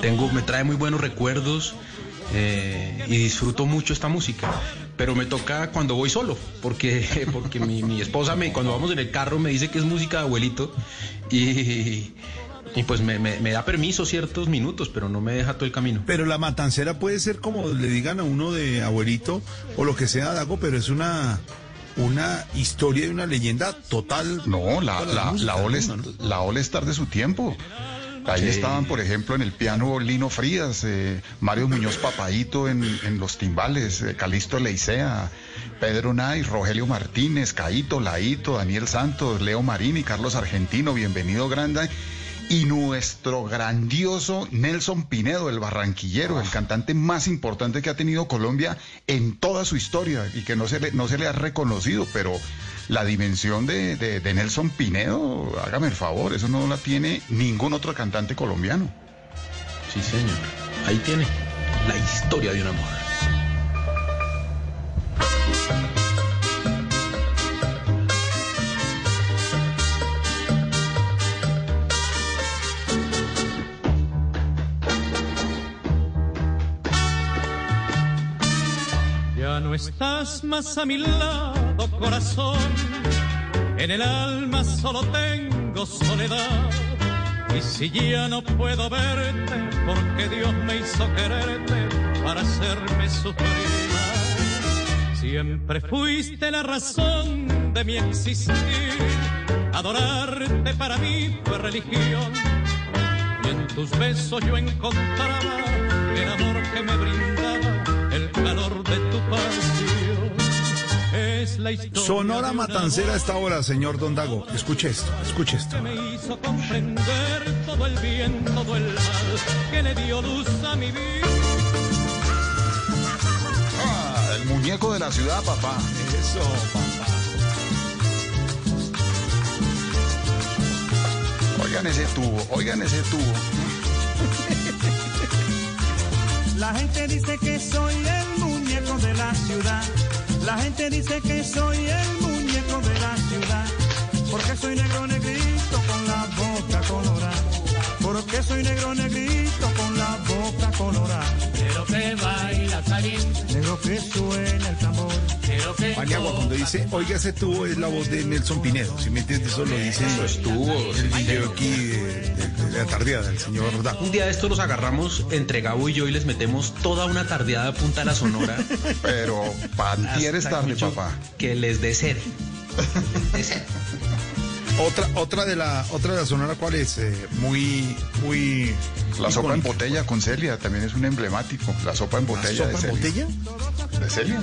Tengo, me trae muy buenos recuerdos eh, y disfruto mucho esta música. Pero me toca cuando voy solo, porque, porque mi, mi esposa me, cuando vamos en el carro me dice que es música de abuelito y, y pues me, me- me da permiso ciertos minutos, pero no me deja todo el camino. Pero la matancera puede ser como le digan a uno de abuelito o lo que sea, Dago, pero es una una historia y una leyenda total. No, la, la, la, All, ¿no? la All Star de su tiempo. Ahí Sí. estaban, por ejemplo, en el piano Lino Frías, eh, Mario Muñoz Papaito en, en los timbales, eh, Calixto Leicea, Pedro Nay, Rogelio Martínez, Caito, Laito, Daniel Santos, Leo Marini, Carlos Argentino, bienvenido Granda. Y nuestro grandioso Nelson Pinedo, el barranquillero, el cantante más importante que ha tenido Colombia en toda su historia y que no se le, no se le ha reconocido, pero la dimensión de, de- Nelson Pinedo, hágame el favor, eso no la tiene ningún otro cantante colombiano. Sí, señor. Ahí tiene la historia de un amor. Estás más a mi lado, corazón. En el alma solo tengo soledad. Y si ya no puedo verte, porque Dios me hizo quererte para hacerme sufrir. Siempre fuiste la razón de mi existir. Adorarte para mí fue religión. Y en tus besos yo encontraba el amor que me brindaba, el calor de tu pasión. Es la historia Sonora Matancera a esta hora, señor Don Dago. Escuche esto, escuche esto. que me hizo comprender todo el bien, todo el mal, que le dio luz a mi vida. Ah, el muñeco de la ciudad, papá. Eso, papá. Oigan ese tubo, oigan ese tubo. La gente dice que soy el la ciudad. La gente dice que soy el muñeco de la ciudad. Porque soy negro negrito con la boca colorada. Porque soy negro negrito la boca colorada. Pero que baila caliente, Negro que suena el tambor. pero que Paniagua, cuando dice, oiga ese tubo, es la voz de Nelson Pinedo. Si me entiendes, eso lo dice el video aquí de, de- de la tardeada del señor Dago. Un día de estos los agarramos entre Gabo y yo y les metemos toda una tardeada a punta de la sonora. Pero pantier es Hasta tarde, papá. Que les dé sed. Otra, otra de la, otra de la sonora, ¿cuál es? Eh, muy, muy. La sopa en botella con Celia también es un emblemático. La sopa en botella ¿Sopa de en Celia. botella? ¿De Celia?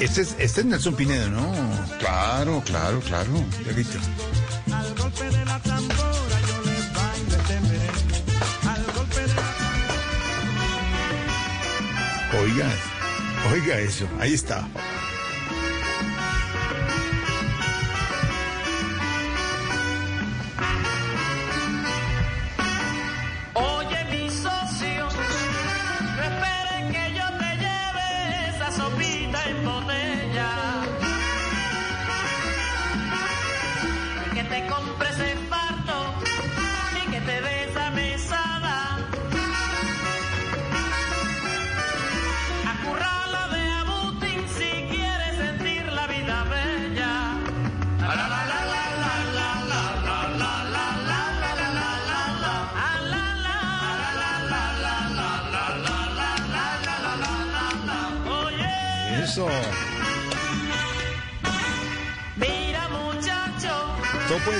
Este es, este es Nelson Pinedo, ¿no? Claro, claro, claro. Dieguito. Al golpe de la tambora yo les bailo este merengue. Al golpe de la Oiga, oiga eso. Ahí está.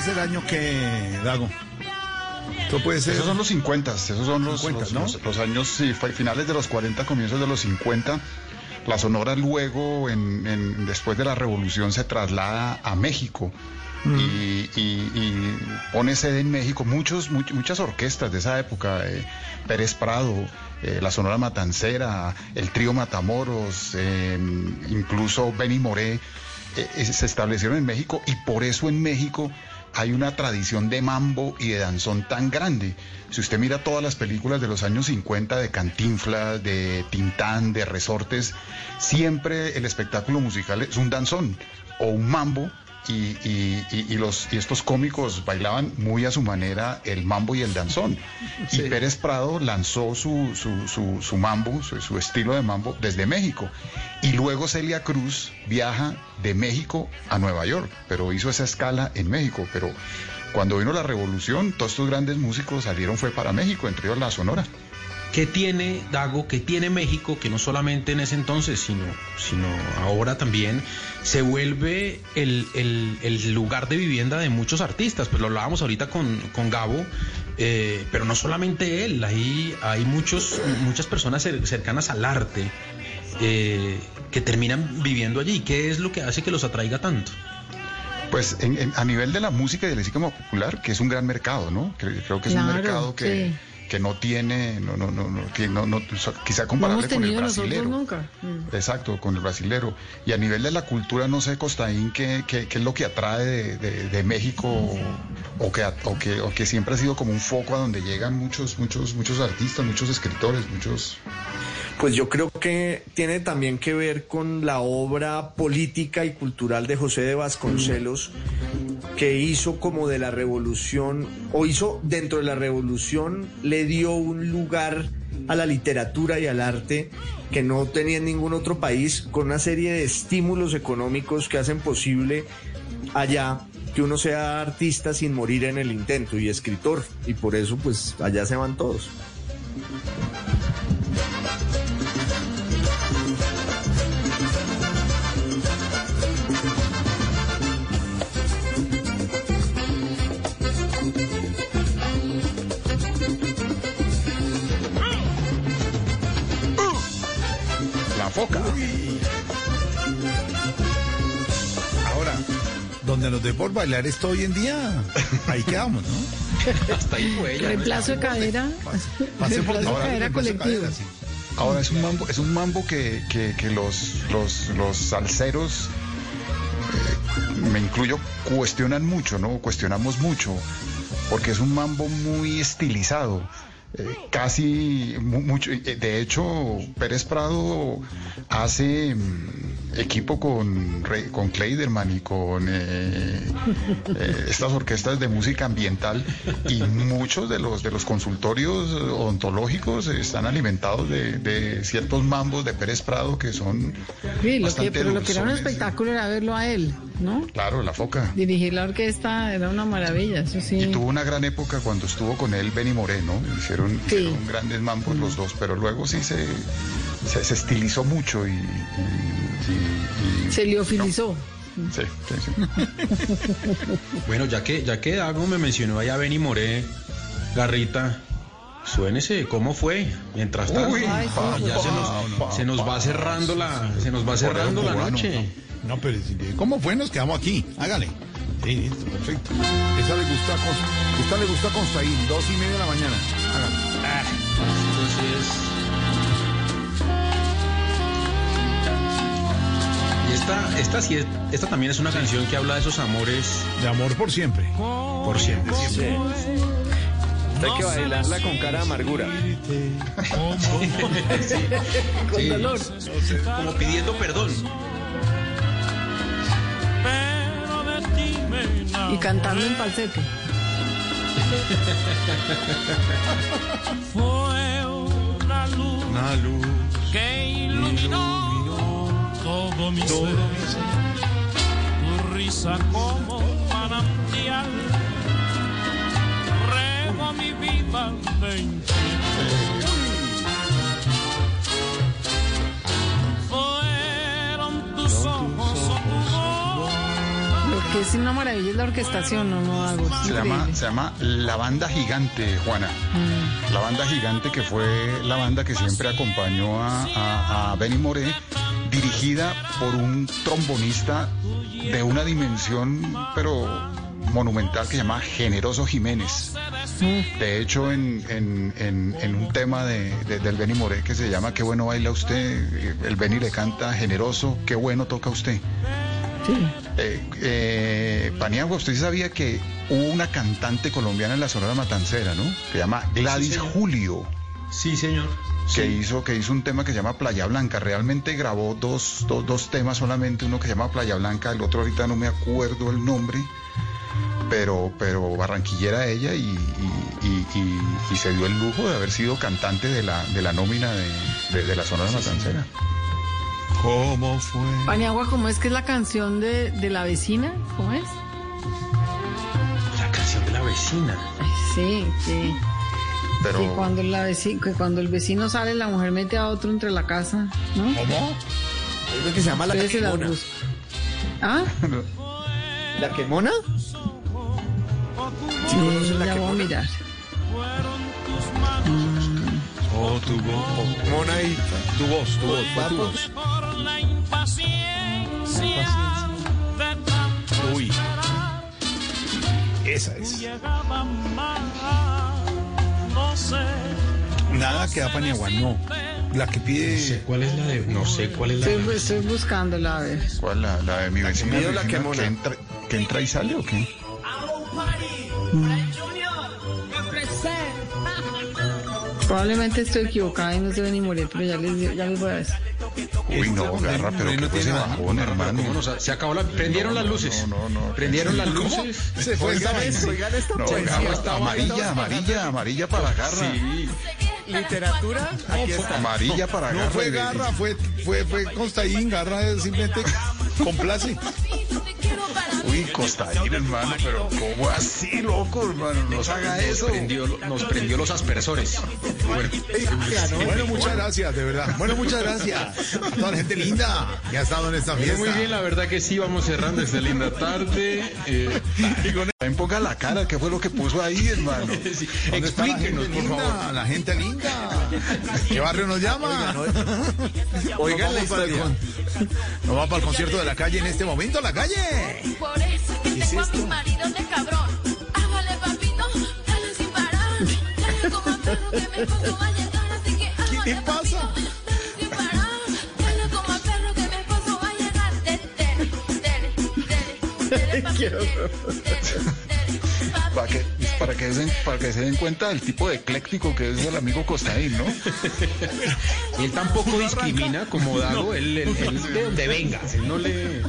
Puede ser año que, Dago. Todo puede ser. Esos son los 50, esos son los, 50, los, ¿no? los- los años, sí, finales de los 40, comienzos de los 50. La Sonora luego, en, en- después de la revolución, se traslada a México Mm. y, y- y pone sede en México. Muchos, much- muchas orquestas de esa época, eh, Pérez Prado, eh, la Sonora Matancera, el Trío Matamoros, eh, incluso Benny Moré, eh, se establecieron en México y por eso en México hay una tradición de mambo y de danzón tan grande. Si usted mira todas las películas de los años 50 de Cantinflas, de Tintán, de Resortes, siempre el espectáculo musical es un danzón o un mambo. Y, y- y- los, y estos cómicos bailaban muy a su manera el mambo y el danzón. Y Pérez Prado lanzó su, su, su- su mambo, su, su estilo de mambo, desde México. Y luego Celia Cruz viaja de México a Nueva York, pero hizo esa escala en México. Pero cuando vino la revolución, todos estos grandes músicos salieron fue para México, entre ellos la Sonora. ¿Qué tiene Dago, qué tiene México, que no solamente en ese entonces, sino, sino ahora también se vuelve el, el- el lugar de vivienda de muchos artistas? Pues lo hablábamos ahorita con, con Gabo, eh, pero no solamente él, hay, hay muchos, muchas personas cer- cercanas al arte eh, que terminan viviendo allí. ¿Qué es lo que hace que los atraiga tanto? Pues en- en- a nivel de la música y de la música popular, que es un gran mercado, ¿no? Creo, creo que es un mercado que, sí. Que no tiene, no, no, no, no, que no, quizá comparable con el brasilero. nunca. Mm. Exacto, con el brasilero. Y a nivel de la cultura, no sé, Costaín, ¿qué, qué, qué es lo que atrae de, de- de México o que, o, que, o que siempre ha sido como un foco a donde llegan muchos, muchos, muchos artistas, muchos escritores, muchos... Pues yo creo que tiene también que ver con la obra política y cultural de José de Vasconcelos, que hizo como de la revolución, o hizo dentro de la revolución, le dio un lugar a la literatura y al arte que no tenía en ningún otro país, con una serie de estímulos económicos que hacen posible allá que uno sea artista sin morir en el intento y escritor, y por eso pues allá se van todos. Ahora, donde nos dé por bailar esto hoy en día, ahí quedamos, ¿no? Hasta ahí fue ella. ¿no? Reemplazo de cadera. Pase por Reemplazo de ahora, cadera colectivo. cadera, sí. Ahora es un mambo, es un mambo que, que- que los, los, los salseros, eh, me incluyo, cuestionan mucho, ¿no? Cuestionamos mucho, porque es un mambo muy estilizado. Casi mu- mucho, eh, de hecho Pérez Prado hace mm, equipo con, con Kleiderman y con eh, eh, estas orquestas de música ambiental y muchos de los de los consultorios odontológicos están alimentados de, de ciertos mambos de Pérez Prado que son Sí, lo que, pero lo que era un espectáculo era verlo a él, ¿no? Claro, la foca. Dirigir la orquesta era una maravilla, eso sí. Y tuvo una gran época cuando estuvo con él Benny Moreno, hicieron, hicieron grandes mambos los dos, pero luego sí se, se, se estilizó mucho y... y- y- y- Se liofilizó. Sí, sí, sí. Bueno, ya que, ya que Dago me mencionó allá Benny Moré, Garrita, suénese, ¿cómo fue? Mientras tanto, Uy, Ay, sí, pa, ya pa, se nos, pa, se nos va cerrando la, se nos va cerrando la noche. No, pero si- ¿cómo fue? Nos quedamos aquí. Hágale. Sí, listo, perfecto. Esa le gusta a esta le gusta a Constaín, dos y media de la mañana. Hágale. Entonces. Y esta, esta sí es- esta también es una canción que habla de esos amores. De amor por siempre. Por siempre, siempre. Hay que bailarla con cara de amargura. Sí, Con sí. dolor. Como pidiendo perdón. Y cantando en falsete. Fue una luz Una luz. que iluminó todo mi ser. Tu risa como manantial rego mi vida de infinito. Fueron tus ojos o tu voz. Lo que es una maravilla es la orquestación, no, no hago. Se llama, se llama La Banda Gigante, Juana. Mm. La Banda Gigante que fue la banda que siempre acompañó a, a, a Benny Moré, dirigida por un trombonista de una dimensión, pero monumental, que se llama Generoso Jiménez. De hecho, en, en- en- en un tema de, de- del Benny Moré que se llama Qué bueno baila usted, el Benny le canta Generoso, qué bueno toca usted. Eh, eh, Paniagua, usted sí sabía que hubo una cantante colombiana en la Sonora Matancera, ¿no? Que se llama Gladys. Julio. Sí, señor. Que hizo, que hizo un tema que se llama Playa Blanca. Realmente grabó dos, dos, dos temas solamente, uno que se llama Playa Blanca, el otro ahorita no me acuerdo el nombre, pero, pero barranquillera ella y, y- y- y- y se dio el lujo de haber sido cantante de la, de la nómina de, de- de la Sonora Matancera. ¿Cómo fue? Paniagua, ¿cómo es que es la canción de, de la vecina? ¿Cómo es? La canción de la vecina. Ay, Sí, sí. Pero Que cuando, la que cuando el vecino sale, la mujer mete a otro entre la casa, ¿no? ¿Cómo? Es lo que se llama la quemona. ¿Ah? ¿La quemona? Sí, conoces la ya voy a mirar. Oh, tu voz. Mona y Tu voz, tu voz, fue tu voz. Por la impaciencia de tanto Uy. Esa es. Nada que da Paniagua, no. La que No sé pide. cuál es la de. No sé cuál es la Estoy, de. estoy buscándola, a ver. ¿cuál la, la de mi vecina? la que entra, que entra y sale o qué? Probablemente estoy equivocada y no se ven ni morir, pero ya les, ya les voy a decir. Uy, no, garra, pero no tiene nada. bajón, hermano. ¿Cómo nos- se acabó la. Prendieron las luces. No, no, no. Prendieron las luces. Se fue esta Oigan, esta No, amarilla, amarilla, amarilla para la garra. Literatura, aquí está. Amarilla para garra. No fue Garra, fue, fue, fue Constaín. Garra simplemente complace. Uy, Costaín, hermano, pero ¿cómo así, loco, hermano? No se haga eso. Prendió- nos prendió los aspersores. Bueno, Bueno, muchas gracias, de verdad. Bueno, muchas gracias. Toda la gente linda que ha estado en esta fiesta. muy bien, la verdad que sí, vamos cerrando esta linda tarde. Eh, También ponga la cara, ¿qué fue lo que puso ahí, hermano? sí, ¿Dónde está la explíquenos, gente por favor. linda? La gente linda. ¿Qué barrio nos llama? Oigan la Nos vamos para el historia. con- Nos vamos para el concierto de la calle en este momento, la calle. Por eso que ¿Qué es tengo a mi marido de cabrón. Hágale papito, dale sin parar. Dale como perro que me esposo va a llegar, así que ¿Qué hágale te pasa? papito, dale sin parar. Dale como perro que mi esposo va a llegar. Dele, dele, dele, dele, dele, Para que, dele. para, que se, para que se den cuenta del tipo de ecléctico que es el amigo Costaín, ¿no? Él tampoco discrimina como Dago, él, él- él de donde venga. Él no le.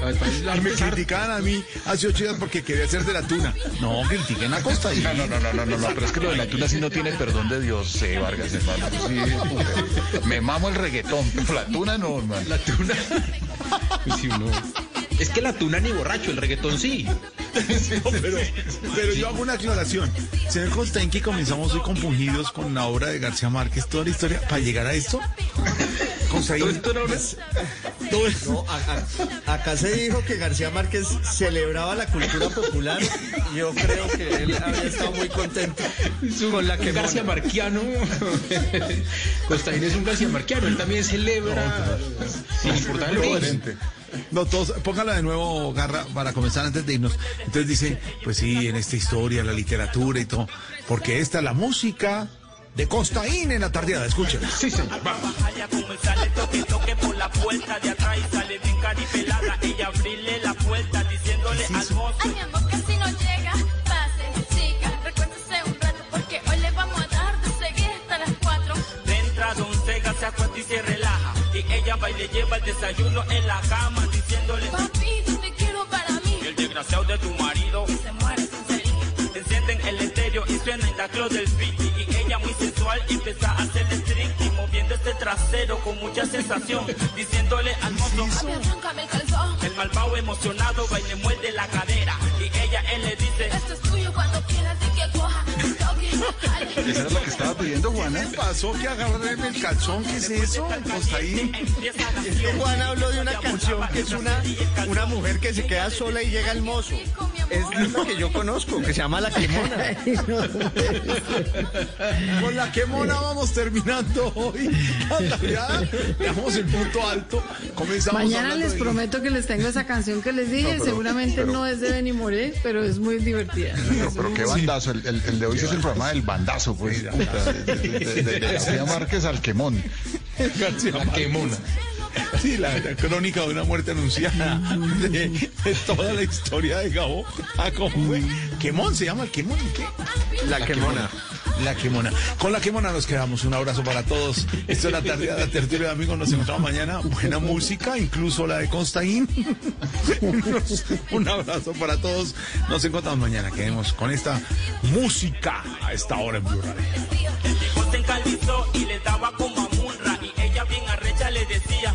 Y me criticaban a mí hace ocho días porque quería ser de la tuna. No, critiquen a Costaín. No, no, no, no, no, no, no, pero es que lo de la tuna sí no tiene perdón de Dios, sí, Vargas, hermano. Sí, me mamo el reggaetón, pero la tuna no, hermano. La tuna. Pues Es que la tuna ni borracho, el reggaetón sí. No, pero, pero yo hago una aclaración. Señor Costaín, que comenzamos hoy compungidos con la obra de García Márquez, toda la historia, para llegar a esto. Una- todo esto- No, a- a- acá se dijo que García Márquez celebraba la cultura popular. Yo creo que él había estado muy contento con la que García Marquiano. Costaín es un García Marquiano, él también celebra sin importar el. No, todos, póngala de nuevo, Garra, para comenzar antes de irnos. Entonces dicen, pues sí, en esta historia, la literatura y todo, porque esta es la música de Costaín en la tardeada, escuchen. Sí, señor, vamos. Allá como él sale toque toque por la puerta de atrás y sale bien caripelada. Ella abrirle la puerta diciéndole al mozo. Ay, mi amor, casi no llega. Pase, chica, recuérdese un rato porque hoy le vamos a dar de seguir hasta las cuatro. Entra Don Sega, se acuesta y se relaja. Y ella va y le lleva el desayuno en la cama diciéndole. Papi, te quiero para mí. Y el desgraciado de tu marido Se muere sin salir. Encienden el estéreo y suena en la del ella empieza a hacer strict Y moviendo este trasero con mucha sensación Diciéndole al mozo arráncame el calzón. El malvado emocionado va y le muerde la cadera Y ella, él le dice Esto es Eso era lo que estaba pidiendo Juana. ¿Qué pasó? Que agarrarme el calzón, ¿qué es eso? Costaín. Empieza la Es que Juan habló de una canción que es una, una mujer que se queda sola y llega el mozo. Es lo que yo conozco, que se llama La Quemona. Con la que mona vamos terminando hoy. La tardeada. Dejamos el punto alto. Comenzamos Mañana les de- prometo que les tengo esa canción que les dije. pero- Seguramente pero- no es de Benny Moré, pero es muy divertida. Pero, pero qué bandazo, el, el- el de hoy sí es el programa del bandazo, pues. puta, de, de- de- de- de García Márquez al quemón. García La. Sí, la, la crónica de una muerte anunciada de, de toda la historia de Gabo. Ah, ¿cómo fue? Quemón, se llama el Quemón, ¿qué? La Quemona. La Quemona. Con la Quemona nos quedamos. Un abrazo para todos. Esto es la tarde de tertulia de amigos. Nos encontramos mañana. Buena música, incluso la de Constaín. Un abrazo para todos. Nos encontramos mañana. Quedemos con esta música a esta hora en Blue y le daba como a Y ella bien le decía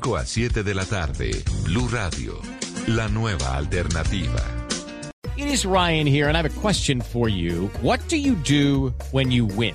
5 a 7 de la tarde. Blue Radio, la nueva alternativa. It is Ryan here, and I have a question for you. What do you do when you win?